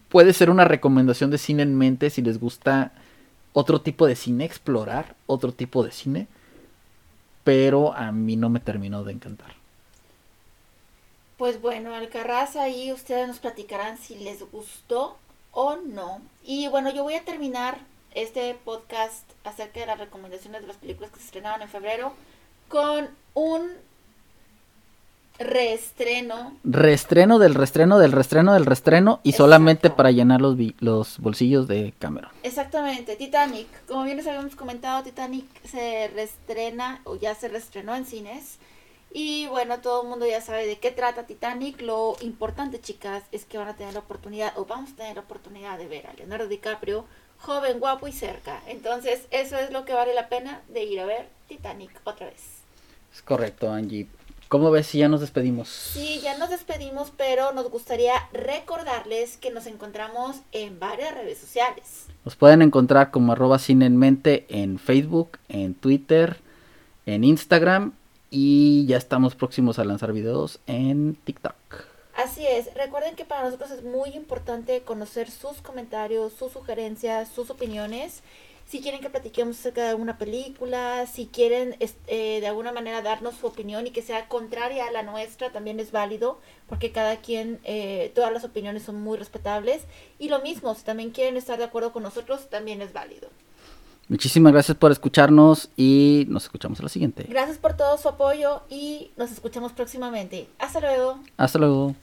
puede ser una recomendación de cine en mente si les gusta otro tipo de cine, explorar otro tipo de cine, pero a mí no me terminó de encantar. Pues bueno, Alcarraz ahí ustedes nos platicarán si les gustó o no. Y bueno, yo voy a terminar este podcast acerca de las recomendaciones de las películas que se estrenaron en febrero con un reestreno. Reestreno del reestreno del reestreno del reestreno y solamente para llenar los, los bolsillos de Cameron. Exactamente, Titanic. Como bien les habíamos comentado, Titanic se reestrena o ya se reestrenó en cines. Y bueno, todo el mundo ya sabe de qué trata Titanic. Lo importante, chicas, es que van a tener la oportunidad o vamos a tener la oportunidad de ver a Leonardo DiCaprio joven, guapo y cerca. Entonces, eso es lo que vale la pena de ir a ver Titanic otra vez. Es correcto, Angie. ¿Cómo ves si ya nos despedimos? Sí, ya nos despedimos, pero nos gustaría recordarles que nos encontramos en varias redes sociales. Nos pueden encontrar como arroba cine en mente en Facebook, en Twitter, en Instagram y ya estamos próximos a lanzar videos en TikTok. Así es, recuerden que para nosotros es muy importante conocer sus comentarios, sus sugerencias, sus opiniones si quieren que platiquemos acerca de alguna película, si quieren eh, de alguna manera darnos su opinión y que sea contraria a la nuestra, también es válido, porque cada quien, eh, todas las opiniones son muy respetables. Y lo mismo, si también quieren estar de acuerdo con nosotros, también es válido. Muchísimas gracias por escucharnos y nos escuchamos a la siguiente. Gracias por todo su apoyo y nos escuchamos próximamente. Hasta luego. Hasta luego.